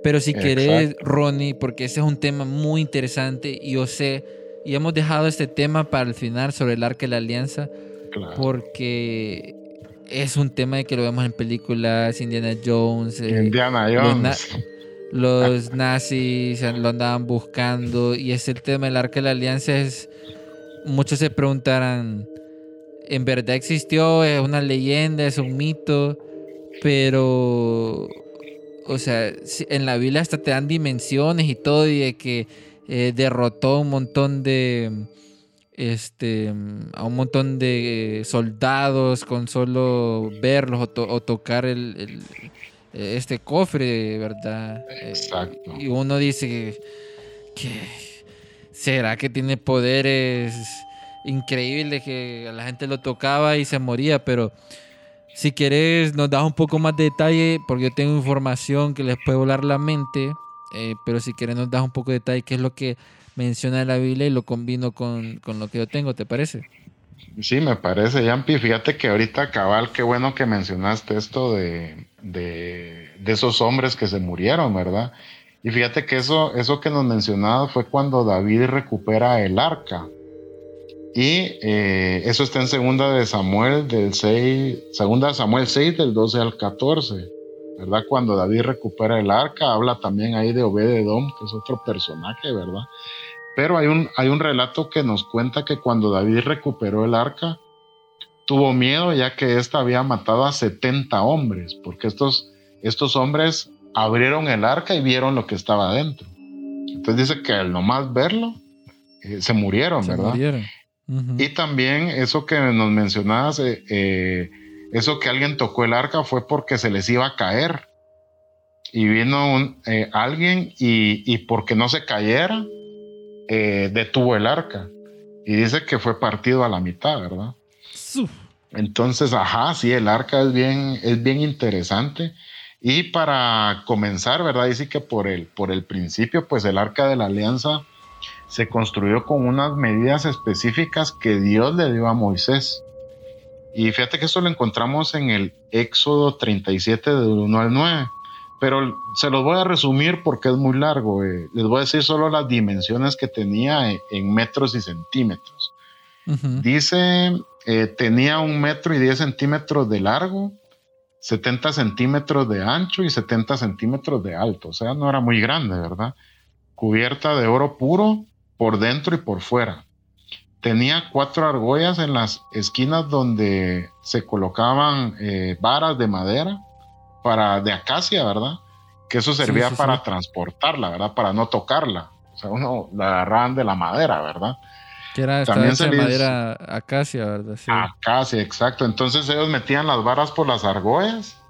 S4: Pero si querés, Ronnie, porque ese es un tema muy interesante y yo sé, y hemos dejado este tema para el final sobre el arca de la alianza, porque es un tema de que lo vemos en películas, Indiana Jones.
S5: Eh, Indiana Jones.
S4: Los, nazis lo andaban buscando y ese tema del arca de la alianza es muchos se preguntarán, ¿en verdad existió? ¿Es una leyenda? ¿Es un mito? Pero, o sea, en la Biblia hasta te dan dimensiones y todo, y de que eh, derrotó un montón de, este, a un montón de soldados con solo verlos o, tocar el, este cofre, ¿verdad?
S5: Exacto.
S4: y uno dice que ¿Será que tiene poderes increíbles que la gente lo tocaba y se moría? Pero si quieres nos das un poco más de detalle, porque yo tengo información que les puede volar la mente, eh, pero si quieres nos das un poco de detalle qué es lo que menciona la Biblia y lo combino con, lo que yo tengo, ¿te parece?
S5: Sí, me parece, Yampi. Fíjate que ahorita, cabal, qué bueno que mencionaste esto de, de, de esos hombres que se murieron, ¿verdad? Y fíjate que eso, eso que nos mencionaba fue cuando David recupera el arca. Y eh, eso está en segunda de Samuel del 6, segunda de Samuel 6 del 12 al 14. ¿Verdad? Cuando David recupera el arca, habla también ahí de Obededom, que es otro personaje, ¿verdad? Pero hay un, hay un relato que nos cuenta que cuando David recuperó el arca, tuvo miedo ya que ésta había matado a 70 hombres, porque estos, estos hombres abrieron el arca y vieron lo que estaba adentro. Entonces dice que al nomás verlo, eh, se murieron, ¿verdad? Y también eso que nos mencionabas, eh, eh, eso que alguien tocó el arca fue porque se les iba a caer. Y vino un, alguien y, y, porque no se cayera, detuvo el arca. Y dice que fue partido a la mitad, ¿verdad? Entonces, ajá, sí, el arca es bien, es bien interesante. Y para comenzar, ¿verdad? Dice que por el, por el principio, pues el arca de la alianza se construyó con unas medidas específicas que Dios le dio a Moisés. Y fíjate que eso lo encontramos en el Éxodo 37 del 1 al 9. Pero se los voy a resumir porque es muy largo. eh. Les voy a decir solo las dimensiones que tenía en, en metros y centímetros. Dice, eh, tenía un metro y 10 centímetros de largo, 70 centímetros de ancho y 70 centímetros de alto. O sea, no era muy grande, ¿verdad? Cubierta de oro puro por dentro y por fuera. Tenía cuatro argollas en las esquinas donde se colocaban eh, varas de madera para, de acacia, ¿verdad? Que eso servía
S4: sí,
S5: para
S4: sí.
S5: transportarla, ¿verdad? Para no tocarla. O sea, uno la agarraban de la madera, ¿verdad?
S4: Que era estaba
S5: También se
S4: madera acacia, ¿verdad? Sí,
S5: exacto. Entonces ellos metían las varas por las argollas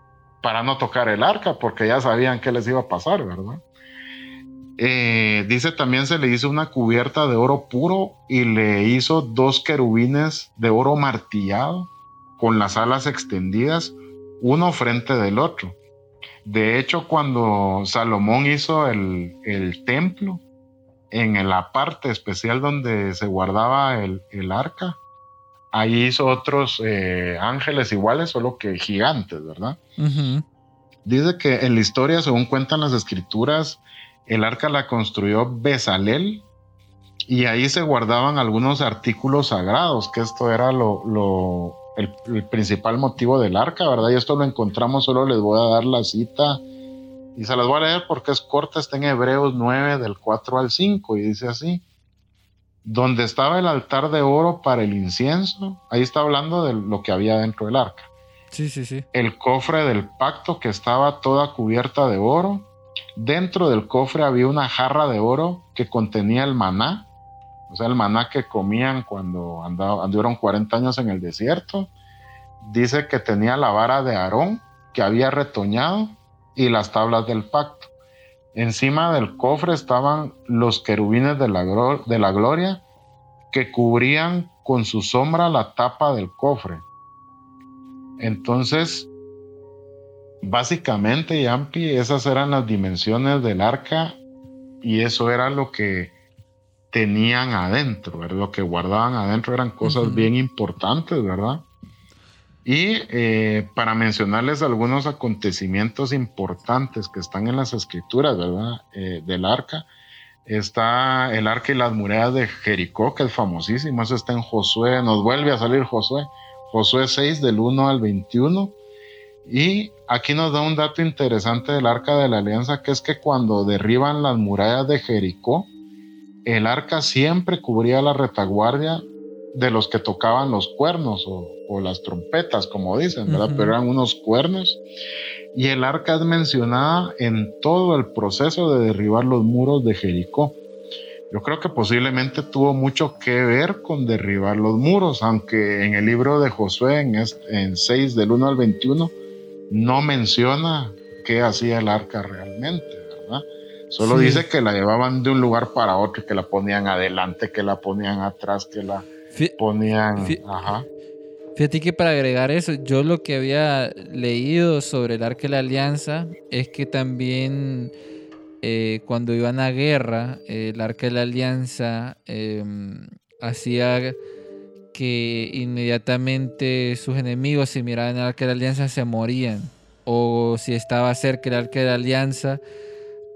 S5: para no tocar el arca, porque ya sabían qué les iba a pasar, ¿verdad? Eh, dice también se le hizo una cubierta de oro puro y le hizo dos querubines de oro martillado con las alas extendidas, uno frente del otro. De hecho, cuando Salomón hizo el, el templo, en la parte especial donde se guardaba el, el arca, ahí hizo otros eh, ángeles iguales, solo que gigantes, ¿verdad? Dice que en la historia, según cuentan las escrituras, el arca la construyó Bezalel y ahí se guardaban algunos artículos sagrados, que esto era lo, lo- el, el principal motivo del arca, ¿verdad? Y esto lo encontramos, solo les voy a dar la cita y se las voy a leer porque es corta, está en Hebreos 9 del 4 al 5 y dice así. Donde estaba el altar de oro para el incienso, ahí está hablando de lo que había dentro del arca
S4: Sí, sí, sí.
S5: el cofre del pacto que estaba toda cubierta de oro. Dentro del cofre había una jarra de oro que contenía el maná, o sea, el maná que comían cuando andaba- anduvieron 40 años en el desierto. Dice que tenía la vara de Aarón que había retoñado y las tablas del pacto. Encima del cofre estaban los querubines de la, glo- de la gloria que cubrían con su sombra la tapa del cofre. Entonces, básicamente, Yampi, esas eran las dimensiones del arca y eso era lo que tenían adentro, ¿verdad? Lo que guardaban adentro eran cosas bien importantes, ¿verdad? Y eh, para mencionarles algunos acontecimientos importantes que están en las escrituras, ¿verdad? Eh, del arca, está el arca y las murallas de Jericó, que es famosísimo, eso está en Josué, nos vuelve a salir Josué, Josué 6 del 1 al 21. Y aquí nos da un dato interesante del arca de la alianza, que es que cuando derriban las murallas de Jericó, el arca siempre cubría la retaguardia de los que tocaban los cuernos o, o las trompetas, como dicen, ¿verdad?
S4: Ujú.
S5: Pero eran unos cuernos. Y el arca es mencionada en todo el proceso de derribar los muros de Jericó. Yo creo que posiblemente tuvo mucho que ver con derribar los muros, aunque en el libro de Josué, en, est- en 6 del 1 al 21, no menciona qué hacía el arca realmente, ¿verdad? Solo
S4: Sí.
S5: dice que la llevaban de un lugar para otro, que la ponían adelante, que la ponían atrás, que la
S4: Fí-
S5: ponían...
S4: Fí-
S5: Ajá.
S4: Fíjate que para agregar eso, yo lo que había leído sobre el Arca de la Alianza es que también eh, cuando iban a guerra, eh, el Arca de la Alianza eh, hacía que inmediatamente sus enemigos, si miraban el Arca de la Alianza, se morían. O si estaba cerca el Arca de la Alianza,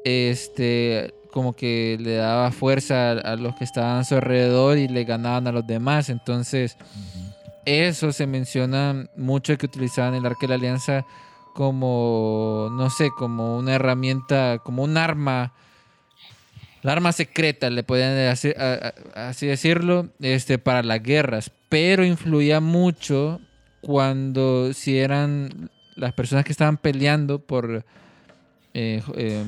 S4: este, como que le daba fuerza a, a los que estaban a su alrededor y le ganaban a los demás. Entonces, eso se menciona mucho que utilizaban el arca de la alianza como, no sé, como una herramienta, como un arma, la arma secreta, le podían decir- así decirlo, este, para las guerras, pero influía mucho cuando si eran las personas que estaban peleando por, eh, eh,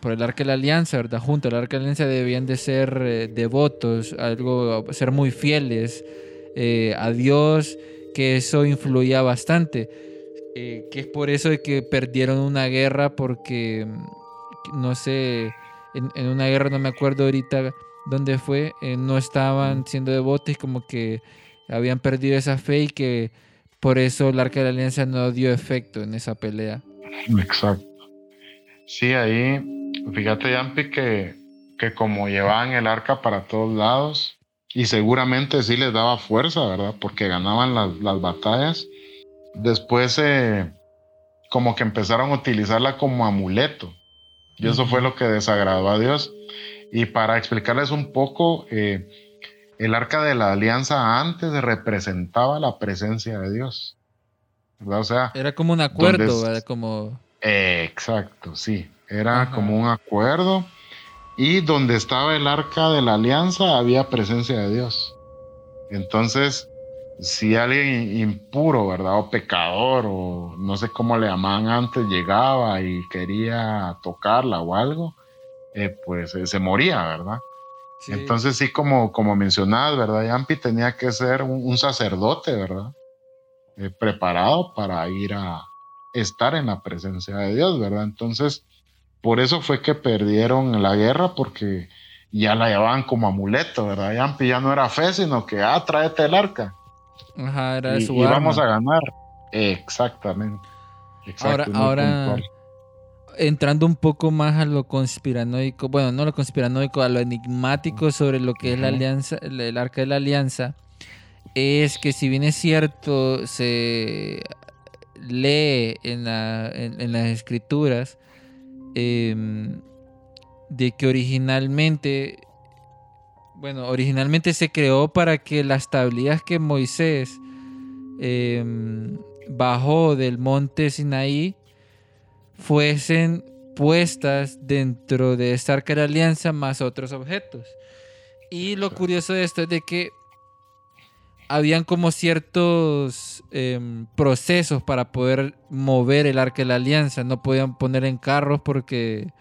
S4: por el arca de la alianza, ¿verdad? Junto al arca de la alianza debían de ser eh, devotos, algo, ser muy fieles eh, a Dios, que eso influía bastante. Que es por eso que perdieron una guerra porque, mm, no sé, en, en una guerra no me acuerdo ahorita dónde fue, eh, no estaban siendo devotos y como que habían perdido esa fe y que por eso el arca de la alianza no dio efecto en esa pelea.
S5: Exacto. Sí, ahí, fíjate, Yampi, que, que que como llevaban el arca para todos lados, y seguramente sí les daba fuerza, ¿verdad? Porque ganaban las, las batallas. Después eh, como que empezaron a utilizarla como amuleto. Y eso fue lo que desagradó a Dios. Y para explicarles un poco, eh, el arca de la alianza antes representaba la presencia de Dios. ¿verdad? O sea,
S4: Era como un acuerdo. ¿verdad? Como...
S5: eh, exacto, sí. Era
S4: Ajá.
S5: como un acuerdo. Y donde estaba el arca de la alianza había presencia de Dios. Entonces, si alguien impuro, ¿verdad? O pecador, o no sé cómo le llamaban antes, llegaba y quería tocarla o algo, eh, pues eh, se moría, ¿verdad?
S4: sí.
S5: Entonces sí, como, como mencionabas, ¿verdad? Yampi tenía que ser un, un sacerdote, ¿verdad? Eh, preparado para ir a estar en la presencia de Dios, ¿verdad? Entonces, por eso fue que perdieron la guerra, porque ya la llevaban como amuleto, ¿verdad? Yampi ya no era fe, sino que, ah, tráete el arca.
S4: Ajá, era
S5: Y,
S4: su
S5: y
S4: arma.
S5: vamos a ganar. Exactamente.
S4: Ahora, ahora entrando un poco más a lo conspiranoico, bueno, no lo conspiranoico, a lo enigmático sobre lo que es la alianza, el, el arca de la alianza, es que si bien es cierto, se lee en, la- en- en las escrituras em, de que originalmente, bueno, originalmente se creó para que las tablillas que Moisés em, bajó del monte Sinaí fuesen puestas dentro de esta arca de la alianza más otros objetos. Y lo curioso de esto es de que habían como ciertos em, procesos para poder mover el arca de la alianza. No podían poner en carros porque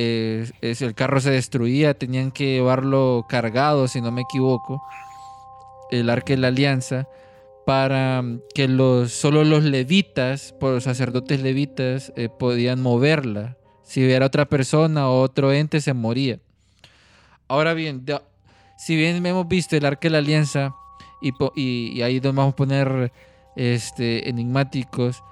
S4: el carro se destruía. Tenían que llevarlo cargado, si no me equivoco, el arca de la alianza para que los, solo los levitas, por los sacerdotes levitas, eh, podían moverla. Si hubiera otra persona o otro ente, se moría. Ahora bien, si bien hemos visto el arca de la alianza, y, y- y ahí vamos a poner este, enigmáticos,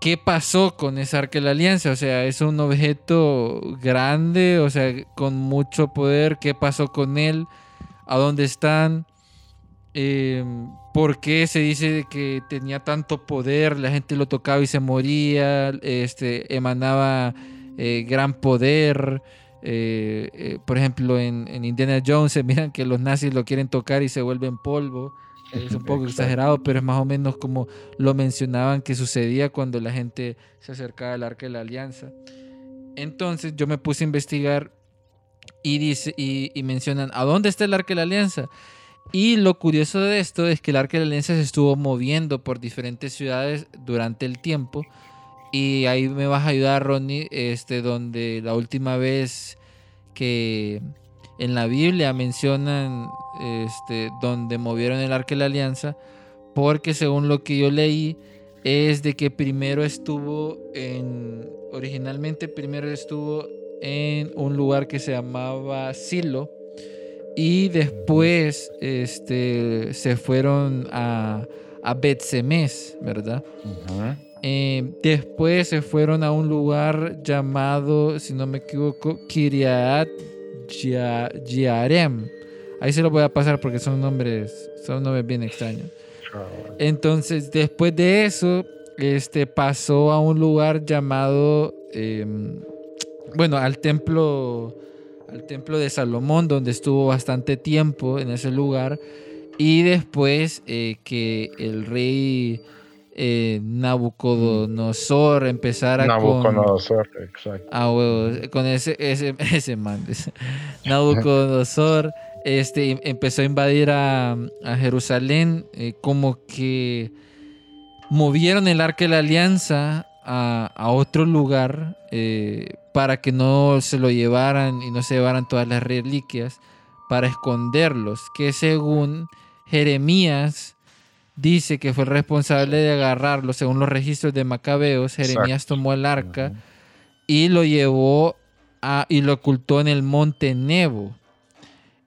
S4: ¿qué pasó con ese arca de la alianza? O sea, es un objeto grande, o sea, con mucho poder. ¿Qué pasó con él? ¿A dónde están? Eh, ¿Por qué se dice que tenía tanto poder? La gente lo tocaba y se moría, este, emanaba eh, gran poder. Eh, eh, por ejemplo, en, en Indiana Jones se miran que los nazis lo quieren tocar y se vuelven polvo. Es un poco exagerado, pero es más o menos como lo mencionaban que sucedía cuando la gente se acercaba al arca de la alianza. Entonces yo me puse a investigar y, dice, y, y mencionan, ¿a dónde está el arca de la alianza? Y lo curioso de esto es que el arca de la alianza se estuvo moviendo por diferentes ciudades durante el tiempo. Y ahí me vas a ayudar, Ronnie, este, donde la última vez que en la Biblia mencionan este, donde movieron el arca de la alianza, porque según lo que yo leí, es de que primero estuvo en, originalmente primero estuvo en un lugar que se llamaba Silo, y después este, se fueron a, a Bet-Semes, ¿verdad? Eh, después se fueron a un lugar llamado, si no me equivoco, Kiriat Ya- Yarem. Ahí se lo voy a pasar porque son nombres, son nombres bien extraños. Entonces, después de eso, este pasó a un lugar llamado, em, bueno, al templo, al templo de Salomón, donde estuvo bastante tiempo en ese lugar. Y después eh, que el rey eh, Nabucodonosor empezara con...
S5: Nabucodonosor, exacto.
S4: Ah, huevos, con ese, ese, ese man. Nabucodonosor este, em- empezó a invadir a, a Jerusalén, eh, como que movieron el arca de la alianza a, a otro lugar eh, para que no se lo llevaran y no se llevaran todas las reliquias, para esconderlos, que según Jeremías dice que fue el responsable de agarrarlo, según los registros de Macabeos, Jeremías tomó el arca y lo llevó a, y lo ocultó en el monte Nebo.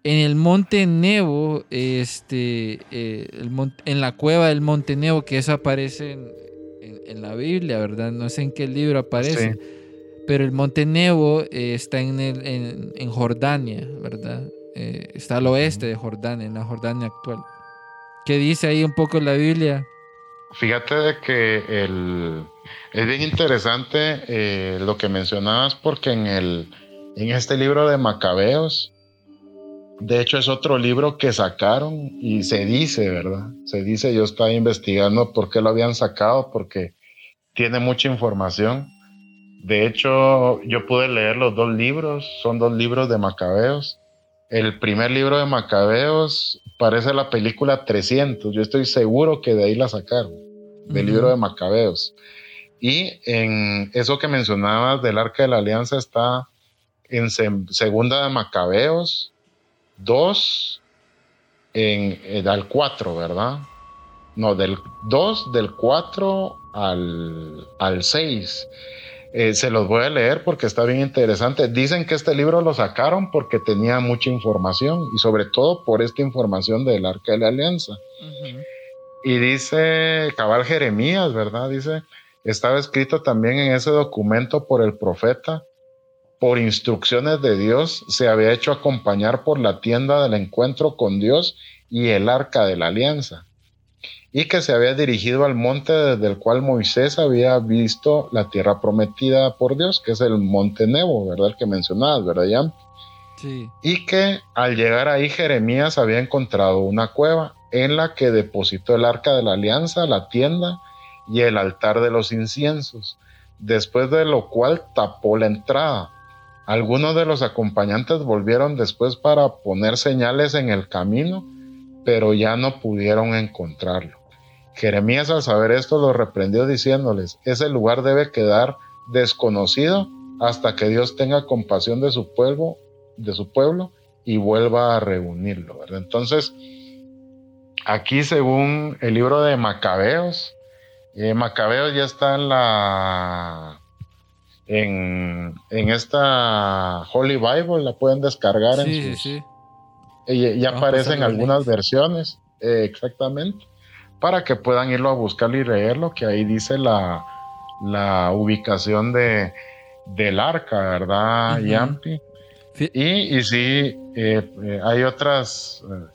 S4: En el monte Nebo, este, eh, el mon- en la cueva del monte Nebo, que eso aparece en, en- en la Biblia, ¿verdad? No sé en qué libro aparece. pero el monte Nebo eh, está en, el, en, en Jordania, ¿verdad? Eh, está al oeste de Jordania, en la Jordania actual. ¿Qué dice ahí un poco la Biblia?
S5: Fíjate de que el, es bien interesante eh, lo que mencionabas porque en, el, en este libro de Macabeos, de hecho es otro libro que sacaron y se dice, ¿verdad? Se dice, yo estaba investigando por qué lo habían sacado, porque tiene mucha información. De hecho, yo pude leer los dos libros, son dos libros de Macabeos. El primer libro de Macabeos parece la película 300, yo estoy seguro que de ahí la sacaron, del libro de Macabeos. Y en eso que mencionabas del Arca de la Alianza está en se- segunda de Macabeos 2 en, eh, al 4, ¿verdad? No, del 2, del 4 al, al 6. Eh, se los voy a leer porque está bien interesante. Dicen que este libro lo sacaron porque tenía mucha información y sobre todo por esta información del Arca de la Alianza. Y dice Cabal Jeremías, ¿verdad? Dice, estaba escrito también en ese documento por el profeta, por instrucciones de Dios, se había hecho acompañar por la tienda del encuentro con Dios y el arca de la alianza, y que se había dirigido al monte desde el cual Moisés había visto la tierra prometida por Dios, que es el monte Nebo, ¿verdad? El que mencionabas, ¿verdad, Jan?
S4: Sí.
S5: y que al llegar ahí Jeremías había encontrado una cueva en la que depositó el arca de la alianza, la tienda y el altar de los inciensos, después de lo cual tapó la entrada. Algunos de los acompañantes volvieron después para poner señales en el camino, pero ya no pudieron encontrarlo. Jeremías al saber esto los reprendió diciéndoles, ese lugar debe quedar desconocido hasta que Dios tenga compasión de su pueblo de su pueblo y vuelva a reunirlo. ¿verdad? Entonces, aquí según el libro de Macabeos, eh, Macabeos ya está en la en, en esta Holy Bible, la pueden descargar
S4: Sí,
S5: en
S4: sí,
S5: sus,
S4: sí.
S5: eh, ya aparecen algunas versiones, eh, exactamente, para que puedan irlo a buscar y leerlo, que ahí dice la, la ubicación de, del arca, ¿verdad. Yampi? Y, y sí, eh, eh, hay otras, eh,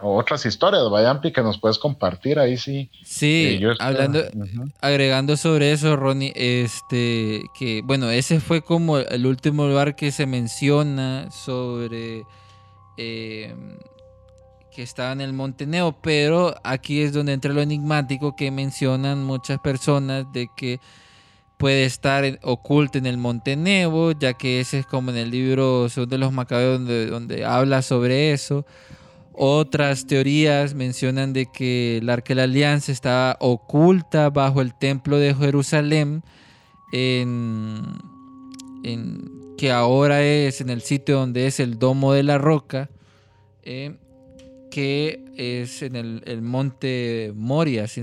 S5: otras historias, Bayampi, que nos puedes compartir ahí sí.
S4: Sí,
S5: Eh, yo estaba-
S4: hablando, agregando sobre eso, Ronnie, este, que bueno, ese fue como el último lugar que se menciona sobre que estaba en el Monte Neo, pero aquí es donde entra lo enigmático que mencionan muchas personas de que puede estar oculto en el Monte Nebo, ya que ese es como en el libro Segundo de los Macabeos donde, donde habla sobre eso. Otras teorías mencionan de que el Arca de la Alianza estaba oculta bajo el templo de Jerusalén, que ahora es en el sitio donde es el Domo de la Roca, eh, que es en el, el monte Moria, si,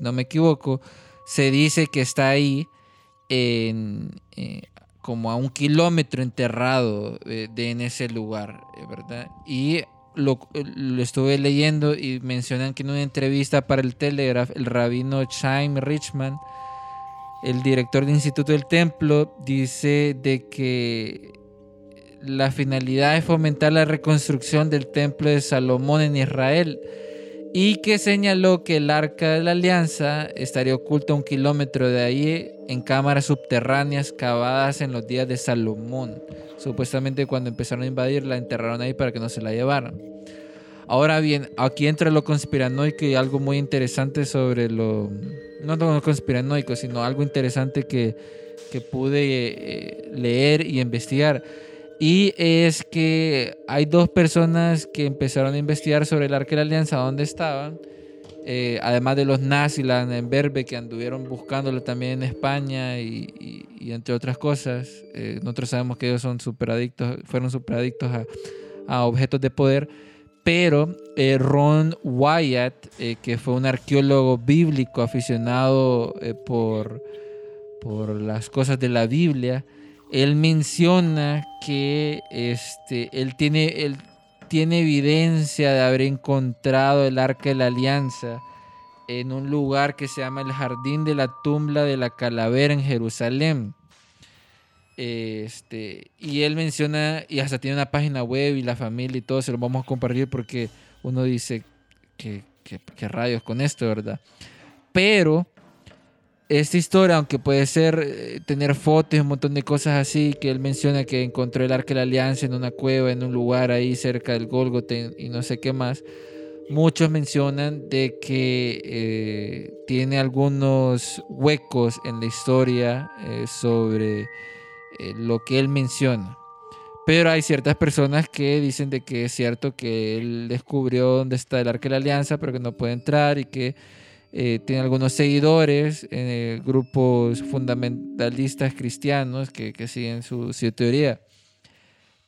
S4: no- me equivoco. Se dice que está ahí en, eh, como a un kilómetro enterrado eh, de en ese lugar, eh, ¿verdad? Y lo, lo estuve leyendo y mencionan que en una entrevista para el Telegraph, el rabino Chaim Richman, el director del Instituto del Templo, dice de que la finalidad es fomentar la reconstrucción del templo de Salomón en Israel y que señaló que el arca de la alianza estaría oculta a un kilómetro de ahí en cámaras subterráneas cavadas en los días de Salomón. Supuestamente cuando empezaron a invadir la enterraron ahí para que no se la llevaran. Ahora bien, aquí entra lo conspiranoico y algo muy interesante sobre lo... No lo conspiranoico, sino algo interesante que, que pude eh, leer y investigar. Y es que hay dos personas que empezaron a investigar sobre el Arca de la Alianza, dónde estaban. Eh, además de los Naziland en Berbe, que anduvieron buscándolo también en España y, entre otras cosas. Eh, nosotros sabemos que ellos son superadictos, fueron superadictos a, a objetos de poder. Pero eh, Ron Wyatt, que fue un arqueólogo bíblico aficionado por, por las cosas de la Biblia, él menciona que este, él, tiene, él tiene evidencia de haber encontrado el arca de la alianza en un lugar que se llama el Jardín de la Tumba de la Calavera en Jerusalén. Este, y él menciona, y hasta tiene una página web y la familia y todo, se lo vamos a compartir porque uno dice que, que, rayos con esto, ¿verdad? Pero esta historia, aunque puede ser eh, tener fotos, un montón de cosas así, que él menciona que encontró el Arca de la Alianza en una cueva, en un lugar ahí cerca del Golgote y no sé qué más, muchos mencionan de que eh, tiene algunos huecos en la historia eh, sobre lo que él menciona. Pero hay ciertas personas que dicen de que es cierto que él descubrió dónde está el Arca de la Alianza, pero que no puede entrar y que eh, tiene algunos seguidores, en grupos fundamentalistas cristianos que, siguen su, teoría.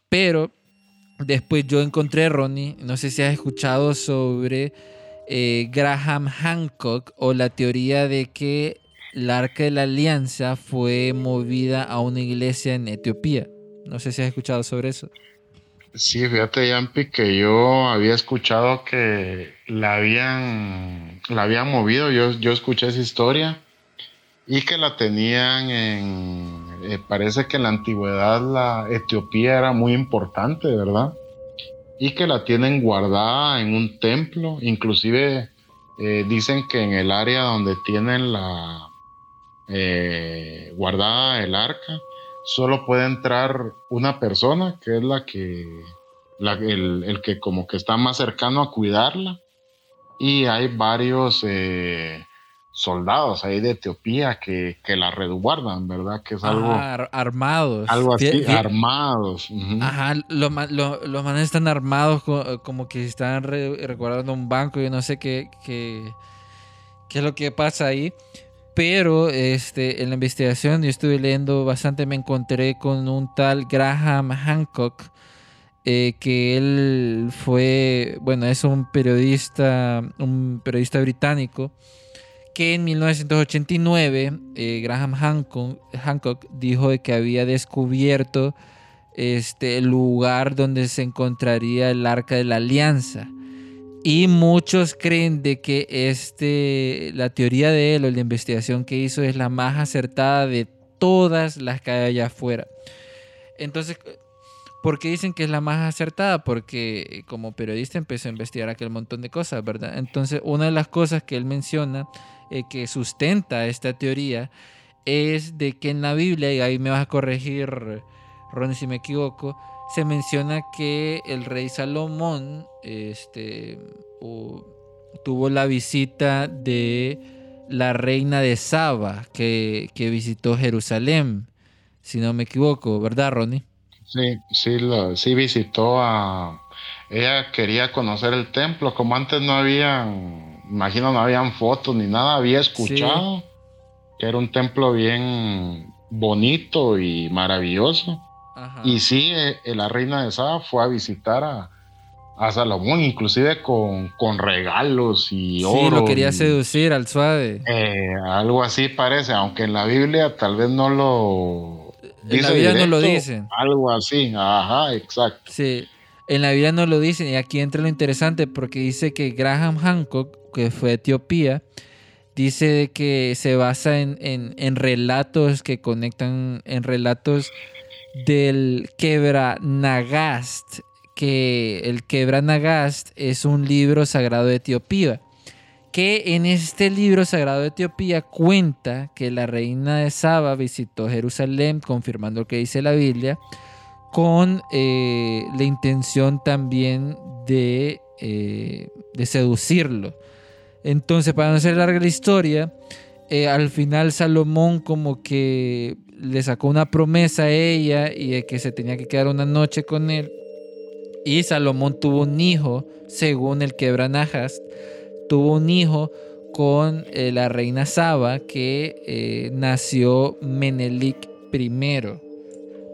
S4: Pero después yo encontré, Ronnie, no sé si has escuchado sobre eh, Graham Hancock o la teoría de que el arca de la alianza fue movida a una iglesia en Etiopía. No sé si has escuchado sobre eso.
S5: Sí, fíjate, Yampi, que yo había escuchado que la habían, la habían movido. Yo, yo escuché esa historia y que la tenían en. Eh, parece que en la antigüedad la Etiopía era muy importante, ¿verdad? Y que la tienen guardada en un templo. Inclusive eh, dicen que en el área donde tienen la eh, guardada el arca solo puede entrar una persona, que es la que, el, que como que está más cercano a cuidarla. Y hay varios eh, soldados ahí de Etiopía que, la resguardan, ¿verdad? Que es algo...
S4: armados.
S5: Algo así, armados.
S4: Ajá, los, manes están armados como que están resguardando un banco, yo no sé qué, qué, qué es lo que pasa ahí. Pero este, en la investigación yo estuve leyendo bastante, me encontré con un tal Graham Hancock, eh, que él fue, bueno, es un periodista, un periodista británico, que en 1989 eh, Graham Hancock, Hancock, dijo que había descubierto este, el lugar donde se encontraría el Arca de la Alianza. Y muchos creen de que este, la teoría de él o la investigación que hizo es la más acertada de todas las que hay allá afuera. Entonces, ¿por qué dicen que es la más acertada? Porque como periodista empezó a investigar aquel montón de cosas, ¿verdad? Entonces, una de las cosas que él menciona eh, que sustenta esta teoría es de que en la Biblia, y ahí me vas a corregir, Ronnie, si me equivoco, se menciona que el rey Salomón este, tuvo la visita de la reina de Saba que, visitó Jerusalén, si no me equivoco, ¿verdad, Ronnie?
S5: Sí, sí, sí visitó a... Ella quería conocer el templo, como antes no había, imagino no habían fotos ni nada, había escuchado que era un templo bien bonito y maravilloso. Y sí, eh, la reina de Saba fue a visitar a, Salomón, inclusive con, regalos y oro. Sí,
S4: lo quería seducir al suave.
S5: Eh, algo así parece, aunque en la Biblia tal vez no lo.
S4: En la Biblia no lo dicen.
S5: Algo así, ajá, exacto.
S4: Sí, en la Biblia no lo dicen, y aquí entra lo interesante porque dice que Graham Hancock, que fue a Etiopía, dice que se basa en, en relatos que conectan, en relatos del Quebra Nagast, que el Quebra Nagast es un libro sagrado de Etiopía, que en este libro sagrado de Etiopía cuenta que la reina de Saba visitó Jerusalén, confirmando lo que dice la Biblia, con eh, la intención también de, eh, de seducirlo. Entonces, para no hacer larga la historia, eh, al final Salomón como que le sacó una promesa a ella y de que se tenía que quedar una noche con él. Y Salomón tuvo un hijo, según el quebranajas, tuvo un hijo con eh, la reina Saba que eh, nació Menelik I.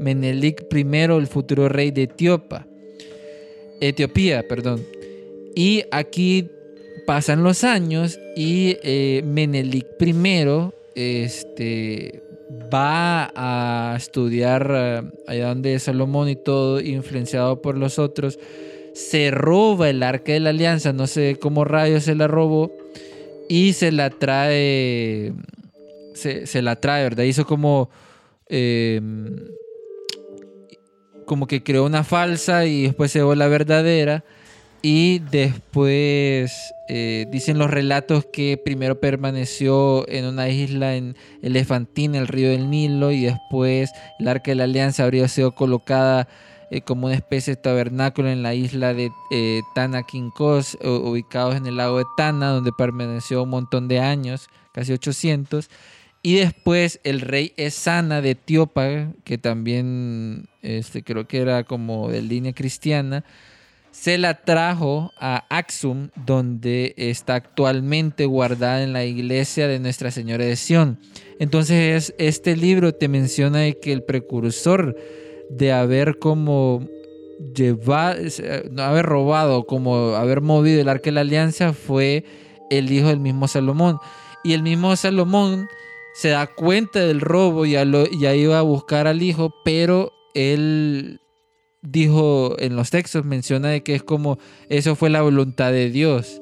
S4: Menelik I, el futuro rey de Etiopía. Etiopía, perdón. Y aquí pasan los años y eh, Menelik I este, va a estudiar eh, allá donde es Salomón y todo, influenciado por los otros, se roba el arca de la alianza, no sé cómo rayos se la robó, y se la trae, se, la trae, ¿verdad? Hizo como eh, como que creó una falsa y después se llevó la verdadera. Y después eh, dicen los relatos que primero permaneció en una isla en Elefantina, el río del Nilo, y después el arca de la alianza habría sido colocada eh, como una especie de tabernáculo en la isla de eh, Tana Kinkos, ubicados en el lago de Tana, donde permaneció un montón de años, casi 800. Y después el rey Esana de Etiopía, que también este, creo que era como de línea cristiana, se la trajo a Axum, donde está actualmente guardada en la iglesia de Nuestra Señora de Sion. Entonces este libro te menciona que el precursor de haber como llevado, no haber robado, como haber movido el arca de la alianza fue el hijo del mismo Salomón. Y el mismo Salomón se da cuenta del robo y ya, ya iba a buscar al hijo, pero él dijo en los textos, menciona de que es como eso fue la voluntad de Dios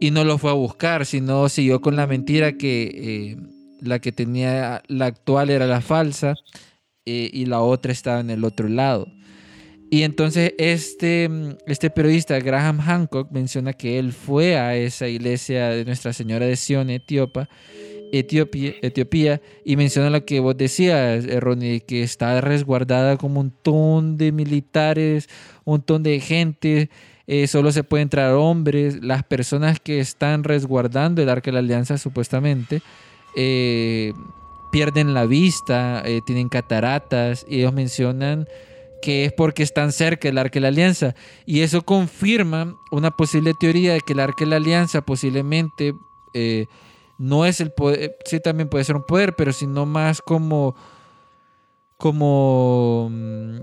S4: y no lo fue a buscar, sino siguió con la mentira que eh, la que tenía la actual era la falsa eh, y la otra estaba en el otro lado. Y entonces este, este periodista Graham Hancock menciona que él fue a esa iglesia de Nuestra Señora de Sion, Etíopa, Etiopía, Etiopía y menciona lo que vos decías, eh, Ronnie, que está resguardada como un montón de militares, un montón de gente, eh, solo se puede entrar hombres, las personas que están resguardando el Arca de la Alianza supuestamente eh, pierden la vista, tienen cataratas y ellos mencionan que es porque están cerca del Arca de la Alianza. Y eso confirma una posible teoría de que el Arca de la Alianza posiblemente no es el poder, sí también puede ser un poder, pero sino más como como mm,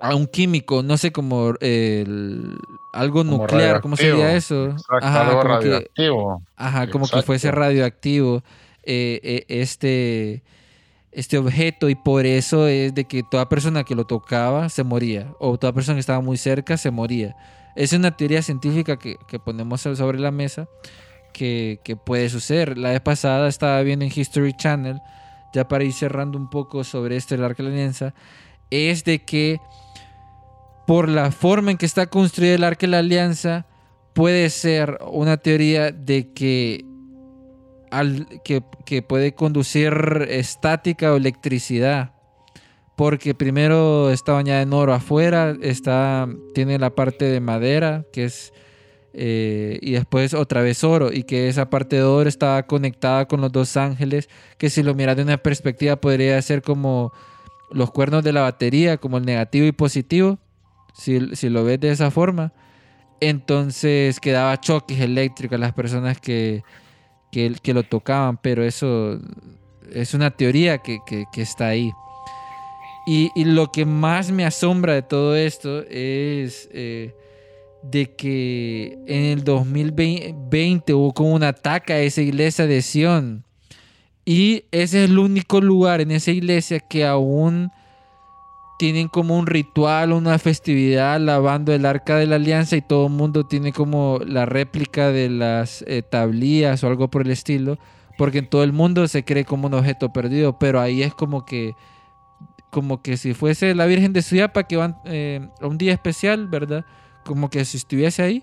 S4: a un químico, no sé, como el, algo nuclear, ¿cómo sería eso?
S5: ajá, algo como radioactivo.
S4: Que, ajá, como que fuese radioactivo eh, eh, este, este objeto y por eso es de que toda persona que lo tocaba se moría o toda persona que estaba muy cerca se moría. Es una teoría científica que, que ponemos sobre la mesa que, puede suceder. La vez pasada estaba viendo en History Channel, ya para ir cerrando un poco sobre de la Alianza, es de que por la forma en que está construido el Arca de la Alianza, puede ser una teoría de que, al, que, que puede conducir estática o electricidad porque primero está bañada en oro afuera, está, tiene la parte de madera, que es eh, y después otra vez oro, y que esa parte de oro estaba conectada con los dos ángeles, que si lo miras de una perspectiva podría ser como los cuernos de la batería, como el negativo y positivo, si, si lo ves de esa forma. Entonces quedaba choques eléctricos a las personas que, que, lo tocaban, pero eso es una teoría que, que está ahí. Y, y, lo que más me asombra de todo esto es eh, de que en el 2020 hubo como un ataque a esa iglesia de Sion. Y ese es el único lugar en esa iglesia que aún tienen como un ritual, una festividad lavando el arca de la alianza y todo el mundo tiene como la réplica de las eh, tablillas o algo por el estilo, porque en todo el mundo se cree como un objeto perdido, pero ahí es como que como que si fuese la Virgen de Suyapa que van eh, a un día especial, ¿verdad? Como que si estuviese ahí.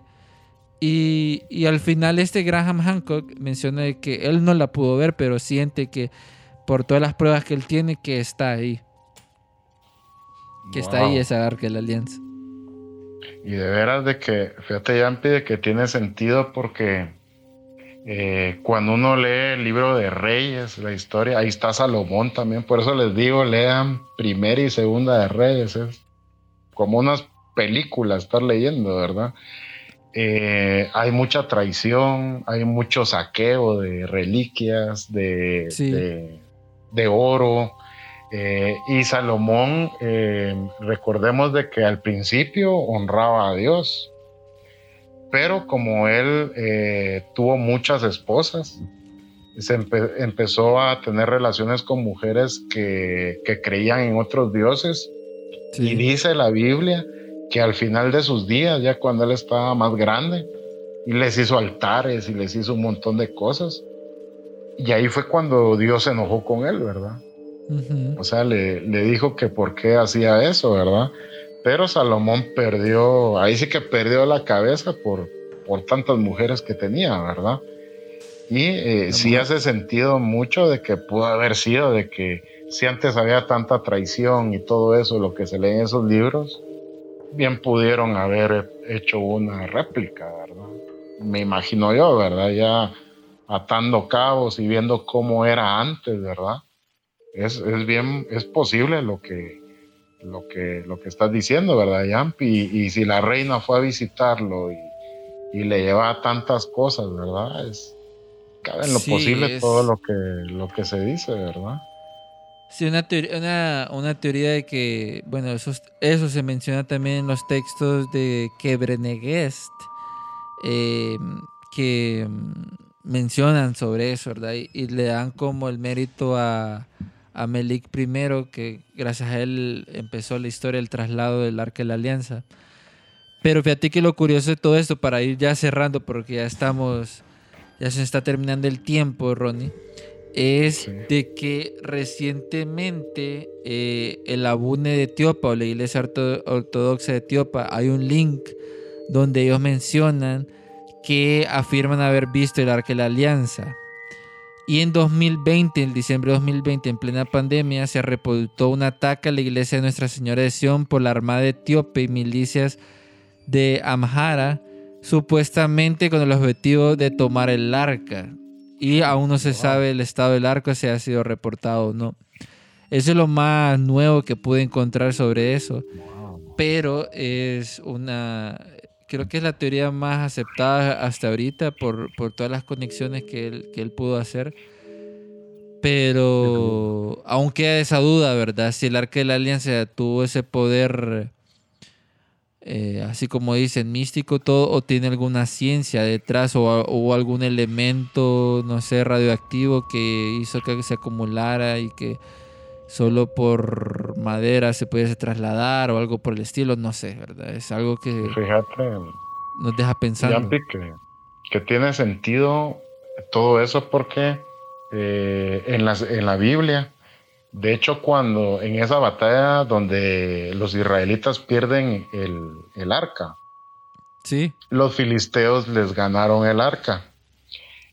S4: Y, al final este Graham Hancock menciona que él no la pudo ver, pero siente que por todas las pruebas que él tiene, que está ahí. Que está ahí esa arca de la alianza.
S5: Y de veras de que, fíjate Yampi, de que tiene sentido porque eh, cuando uno lee el libro de Reyes, la historia, ahí está Salomón también, por eso les digo, lean primera y segunda de Reyes, es como unas película estar leyendo, ¿verdad? Eh, hay mucha traición, hay mucho saqueo de reliquias, de, de, oro. Eh, y Salomón, eh, recordemos de que al principio honraba a Dios, pero como él tuvo muchas esposas, se empezó a tener relaciones con mujeres que, que creían en otros dioses. Y dice la Biblia que al final de sus días, ya cuando él estaba más grande, y les hizo altares y les hizo un montón de cosas. Y ahí fue cuando Dios se enojó con él, ¿verdad? O sea, le, le dijo que por qué hacía eso, ¿verdad? Pero Salomón perdió, ahí sí que perdió la cabeza por, por tantas mujeres que tenía, ¿verdad? Y eh, sí hace sentido mucho de que pudo haber sido, de que si antes había tanta traición y todo eso, lo que se lee en esos libros, bien pudieron haber hecho una réplica, ¿verdad? Me imagino yo, ¿verdad? Ya atando cabos y viendo cómo era antes, ¿verdad? Es, es bien, es posible lo que, lo que, lo que estás diciendo, ¿verdad, Yampi? Y, y si la reina fue a visitarlo y, y le llevaba tantas cosas, ¿verdad? Es, cabe en lo
S4: Sí,
S5: posible
S4: es-
S5: todo lo que, lo que se dice, ¿verdad?
S4: Sí, una, teoría, de que, bueno, eso, eso se menciona también en los textos de Quebrenegest, eh, que mencionan sobre eso, ¿verdad? Y, y le dan como el mérito a, a Melik I, que gracias a él empezó la historia del traslado del Arca de la Alianza. Pero fíjate que lo curioso de todo esto, para ir ya cerrando, porque ya estamos, ya se está terminando el tiempo, Ronnie, es
S5: Sí.
S4: de que recientemente eh, el Abune de Etiopa o la Iglesia Orto- Ortodoxa de Etiopa, hay un link donde ellos mencionan que afirman haber visto el Arca de la Alianza. Y en 2020, en diciembre de 2020, en plena pandemia, se reportó un ataque a la iglesia de Nuestra Señora de Sion por la Armada Etíope y milicias de Amhara, supuestamente con el objetivo de tomar el arca. Y aún no se sabe el estado del arca, si ha sido reportado o no. Eso es lo más nuevo que pude encontrar sobre eso. Pero es una. Creo que es la teoría más aceptada hasta ahorita por, por todas las conexiones que él, que él pudo hacer. Pero aún queda esa duda, ¿verdad? Si el arca de la alianza tuvo ese poder, eh, así como dicen, místico, todo, o tiene alguna ciencia detrás, o, o algún elemento, no sé, radioactivo que hizo que se acumulara y que solo por madera se pudiese trasladar o algo por el estilo, no sé, ¿verdad? Es algo que
S5: Fíjate,
S4: nos deja pensando.
S5: Que, que tiene sentido todo eso porque eh, en, las, en la Biblia, de hecho, cuando en esa batalla donde los israelitas pierden el, el arca,
S4: Sí,
S5: los filisteos les ganaron el arca.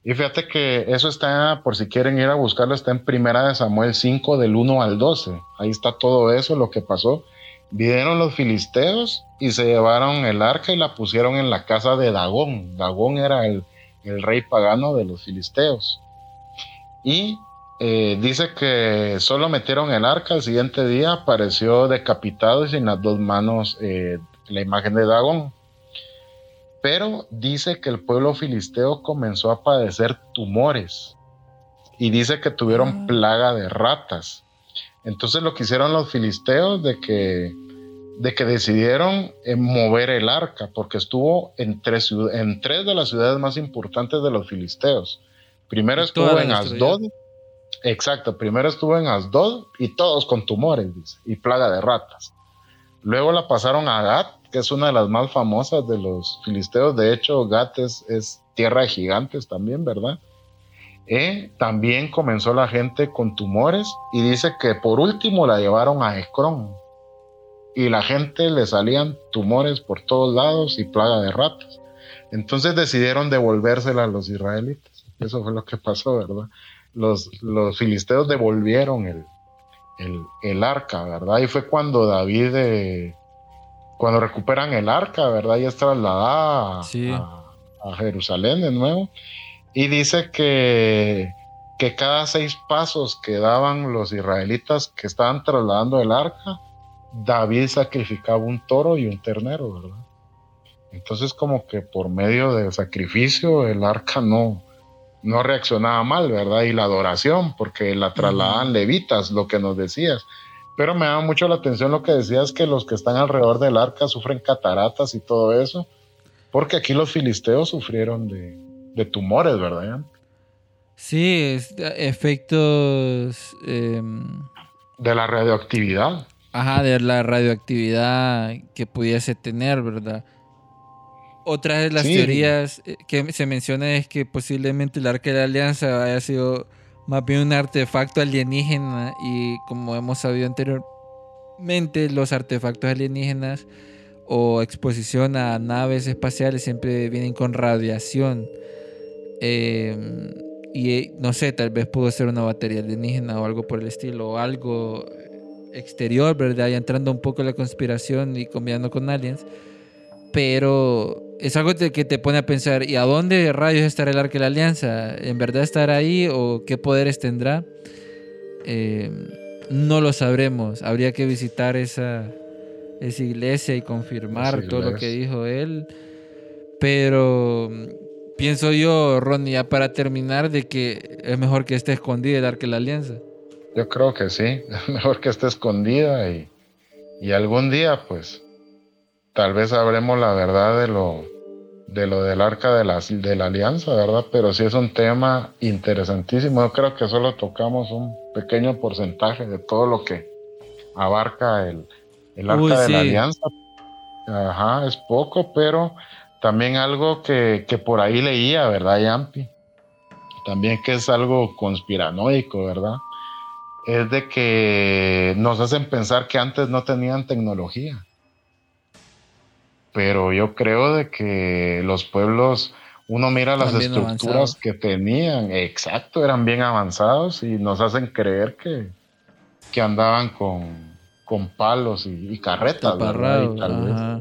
S5: Y fíjate que eso está, por si quieren ir a buscarlo, está en Primera de Samuel 5 del 1 al 12. Ahí está todo eso, lo que pasó. Vinieron los filisteos y se llevaron el arca y la pusieron en la casa de Dagón. Dagón era el, el rey pagano de los filisteos. Y eh, dice que solo metieron el arca, al siguiente día apareció decapitado y sin las dos manos eh, la imagen de Dagón. Pero dice que el pueblo filisteo comenzó a padecer tumores y dice que tuvieron
S4: Ah.
S5: plaga de ratas. Entonces lo que hicieron los filisteos de que, de que decidieron eh, mover el arca porque estuvo en tres, en tres de las ciudades más importantes de los filisteos. Primero estuvo en. Asdod. Exacto, primero estuvo en Asdod y todos con tumores, dice, y plaga de ratas. Luego la pasaron a Gat, que es una de las más famosas de los filisteos. De hecho, Gat es, tierra de gigantes también, ¿verdad? Eh, también comenzó la gente con tumores y dice que por último la llevaron a Ecrón. Y la gente le salían tumores por todos lados y plaga de ratas. Entonces decidieron devolvérsela a los israelitas. Eso fue lo que pasó, ¿verdad? Los, los filisteos devolvieron el, el, el arca, ¿verdad? Y fue cuando David, eh, cuando recuperan el arca, ¿verdad? Y es trasladada
S4: Sí.
S5: a- a Jerusalén de nuevo. Y dice que, que cada seis pasos que daban los israelitas que estaban trasladando el arca, David sacrificaba un toro y un ternero, ¿verdad? Entonces como que por medio del sacrificio el arca no, no reaccionaba mal, ¿verdad? Y la adoración, porque la trasladaban levitas, lo que nos decías. Pero me llama mucho la atención lo que decías, que los que están alrededor del arca sufren cataratas y todo eso, porque aquí los filisteos sufrieron de, de tumores, ¿verdad?
S4: sí, efectos em,
S5: De la radioactividad.
S4: ajá, de la radioactividad que pudiese tener, ¿verdad? Otra de las
S5: Sí.
S4: teorías eh, que se menciona es que posiblemente el Arca de la Alianza haya sido más bien un artefacto alienígena y como hemos sabido anteriormente, los artefactos alienígenas o exposición a naves espaciales siempre vienen con radiación. Eh, y no sé, tal vez pudo ser una batería alienígena o algo por el estilo, o algo exterior, ¿verdad? Ya entrando un poco en la conspiración y combinando con aliens. Pero es algo que te pone a pensar, ¿y a dónde rayos estará el Arca de la Alianza? ¿En verdad estará ahí o qué poderes tendrá? Eh, no lo sabremos. Habría que visitar esa, esa iglesia y confirmar todo lo que dijo él. Pero pienso yo, Ronnie, ya para terminar, de que es mejor que esté escondida el Arca de la Alianza.
S5: Yo creo que sí, es mejor que esté escondida y, y algún día, pues, tal vez sabremos la verdad de lo, de lo del arca de la, de la alianza, ¿verdad? Pero sí es un tema interesantísimo. Yo creo que solo tocamos un pequeño porcentaje de todo lo que abarca el, el arca de la alianza. Ajá, es poco, pero también algo que, que por ahí leía, ¿verdad, Yampi? También que es algo conspiranoico, ¿verdad? Es de que nos hacen pensar que antes no tenían tecnología pero yo creo de que los pueblos, uno mira las estructuras que tenían, exacto, eran bien avanzados y nos hacen creer que, que andaban con, con palos y, carretas.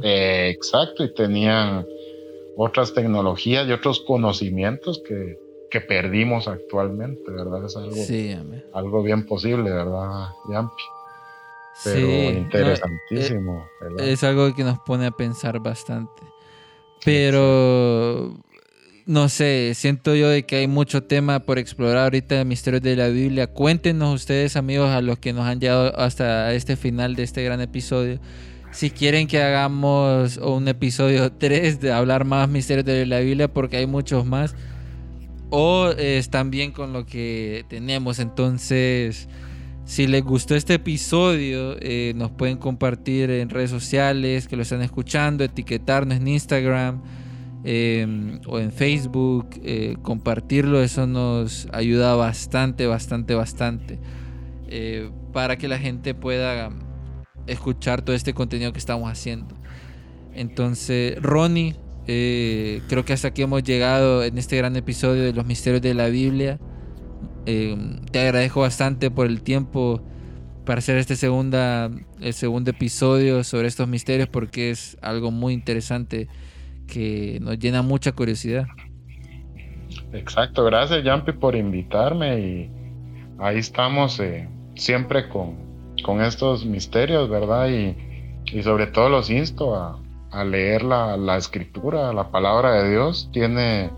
S5: exacto, y tenían otras tecnologías y otros conocimientos que, que perdimos actualmente, ¿verdad? Es algo, algo bien posible, ¿verdad, Yampi? Pero interesantísimo.
S4: es, algo que nos pone a pensar bastante. Pero no sé, siento yo de que hay mucho tema por explorar ahorita de misterios de la Biblia. Cuéntenos ustedes, amigos, a los que nos han llegado hasta este final de este gran episodio. Si quieren que hagamos un episodio 3 de hablar más misterios de la Biblia, porque hay muchos más. O están bien con lo que tenemos. Entonces, si les gustó este episodio, eh, nos pueden compartir en redes sociales que lo están escuchando, etiquetarnos en Instagram em, o en Facebook, eh, compartirlo, eso nos ayuda bastante, bastante, bastante eh, para que la gente pueda escuchar todo este contenido que estamos haciendo. Entonces, Ronnie, creo que hasta aquí hemos llegado en este gran episodio de los misterios de la Biblia. Eh, te agradezco bastante por el tiempo para hacer este segunda, el segundo episodio sobre estos misterios porque es algo muy interesante que nos llena mucha curiosidad.
S5: Exacto, gracias Jampi por invitarme y ahí estamos eh, siempre con, con, estos misterios, ¿verdad? Y, y, sobre todo los insto a, a leer la, la escritura, la palabra de Dios, tiene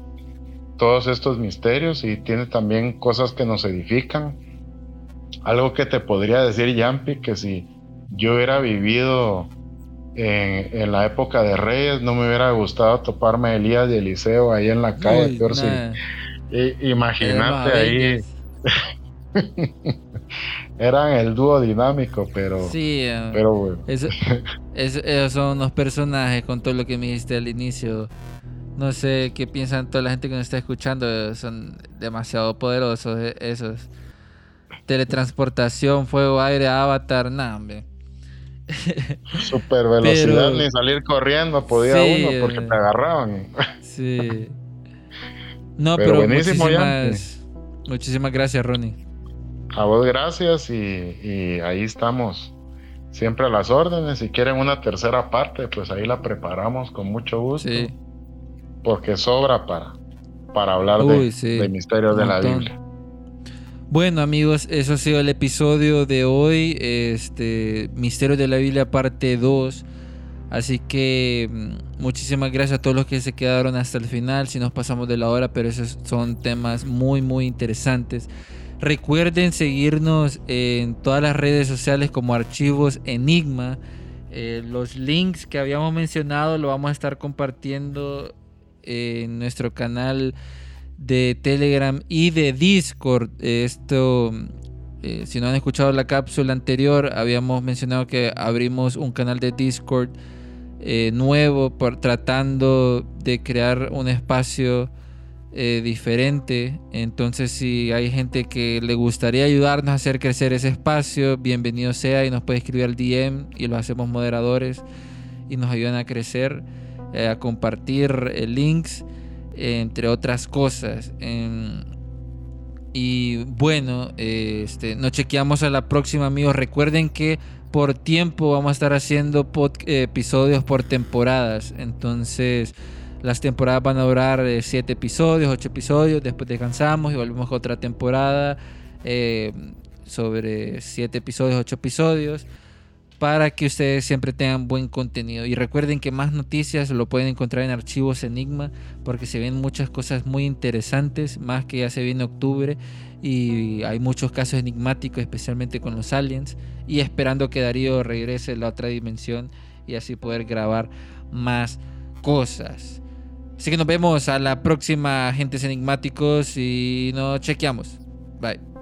S5: todos estos misterios y tiene también cosas que nos edifican. Algo que te podría decir, Yampi, que si yo hubiera vivido en, la época de Reyes, no me hubiera gustado toparme Elías y Eliseo ahí en la calle. imagínate ahí. Eran el dúo dinámico, pero.
S4: Sí,
S5: eh, pero
S4: esos son unos personajes con todo lo que me dijiste al inicio. No sé qué piensan toda la gente que nos está escuchando. Son demasiado poderosos eh, esos. Teletransportación, fuego, aire, avatar, nada, hombre.
S5: Super velocidad, ni salir corriendo podía uno porque te agarraban.
S4: Sí. No, pero, muchísimas, muchísimas gracias, Ronnie.
S5: A vos gracias y, y ahí estamos siempre a las órdenes. Si quieren una tercera parte, pues ahí la preparamos con mucho gusto. Sí porque sobra para, para hablar de, misterios de la Biblia.
S4: Bueno amigos, eso ha sido el episodio de hoy, este Misterios de la Biblia parte 2. Así que mm, muchísimas gracias a todos los que se quedaron hasta el final, si nos pasamos de la hora, pero esos son temas muy muy interesantes. Recuerden seguirnos en todas las redes sociales como Archivos Enigma. Eh, los links que habíamos mencionado lo vamos a estar compartiendo en nuestro canal de Telegram y de Discord. Esto, eh, si no han escuchado la cápsula anterior, habíamos mencionado que abrimos un canal de Discord eh, nuevo por, tratando de crear un espacio eh, diferente. Entonces, si hay gente que le gustaría ayudarnos a hacer crecer ese espacio, bienvenido sea y nos puede escribir al DM y lo hacemos moderadores y nos ayudan a crecer, eh, a compartir eh, links, entre otras cosas. Em, y bueno, este, nos chequeamos a la próxima, amigos. Recuerden que por tiempo vamos a estar haciendo episodios por temporadas. Entonces, las temporadas van a durar 7 eh, episodios, 8 episodios. Después descansamos y volvemos a otra temporada sobre 7 episodios, 8 episodios. Para que ustedes siempre tengan buen contenido. Y recuerden que más noticias lo pueden encontrar en archivos Enigma. Porque se ven muchas cosas muy interesantes. Más que ya se viene octubre y hay muchos casos enigmáticos, especialmente con los aliens, y esperando que Darío regrese a la otra dimensión y así poder grabar más cosas. Así que nos vemos a la próxima, agentes enigmáticos, y nos chequeamos. Bye.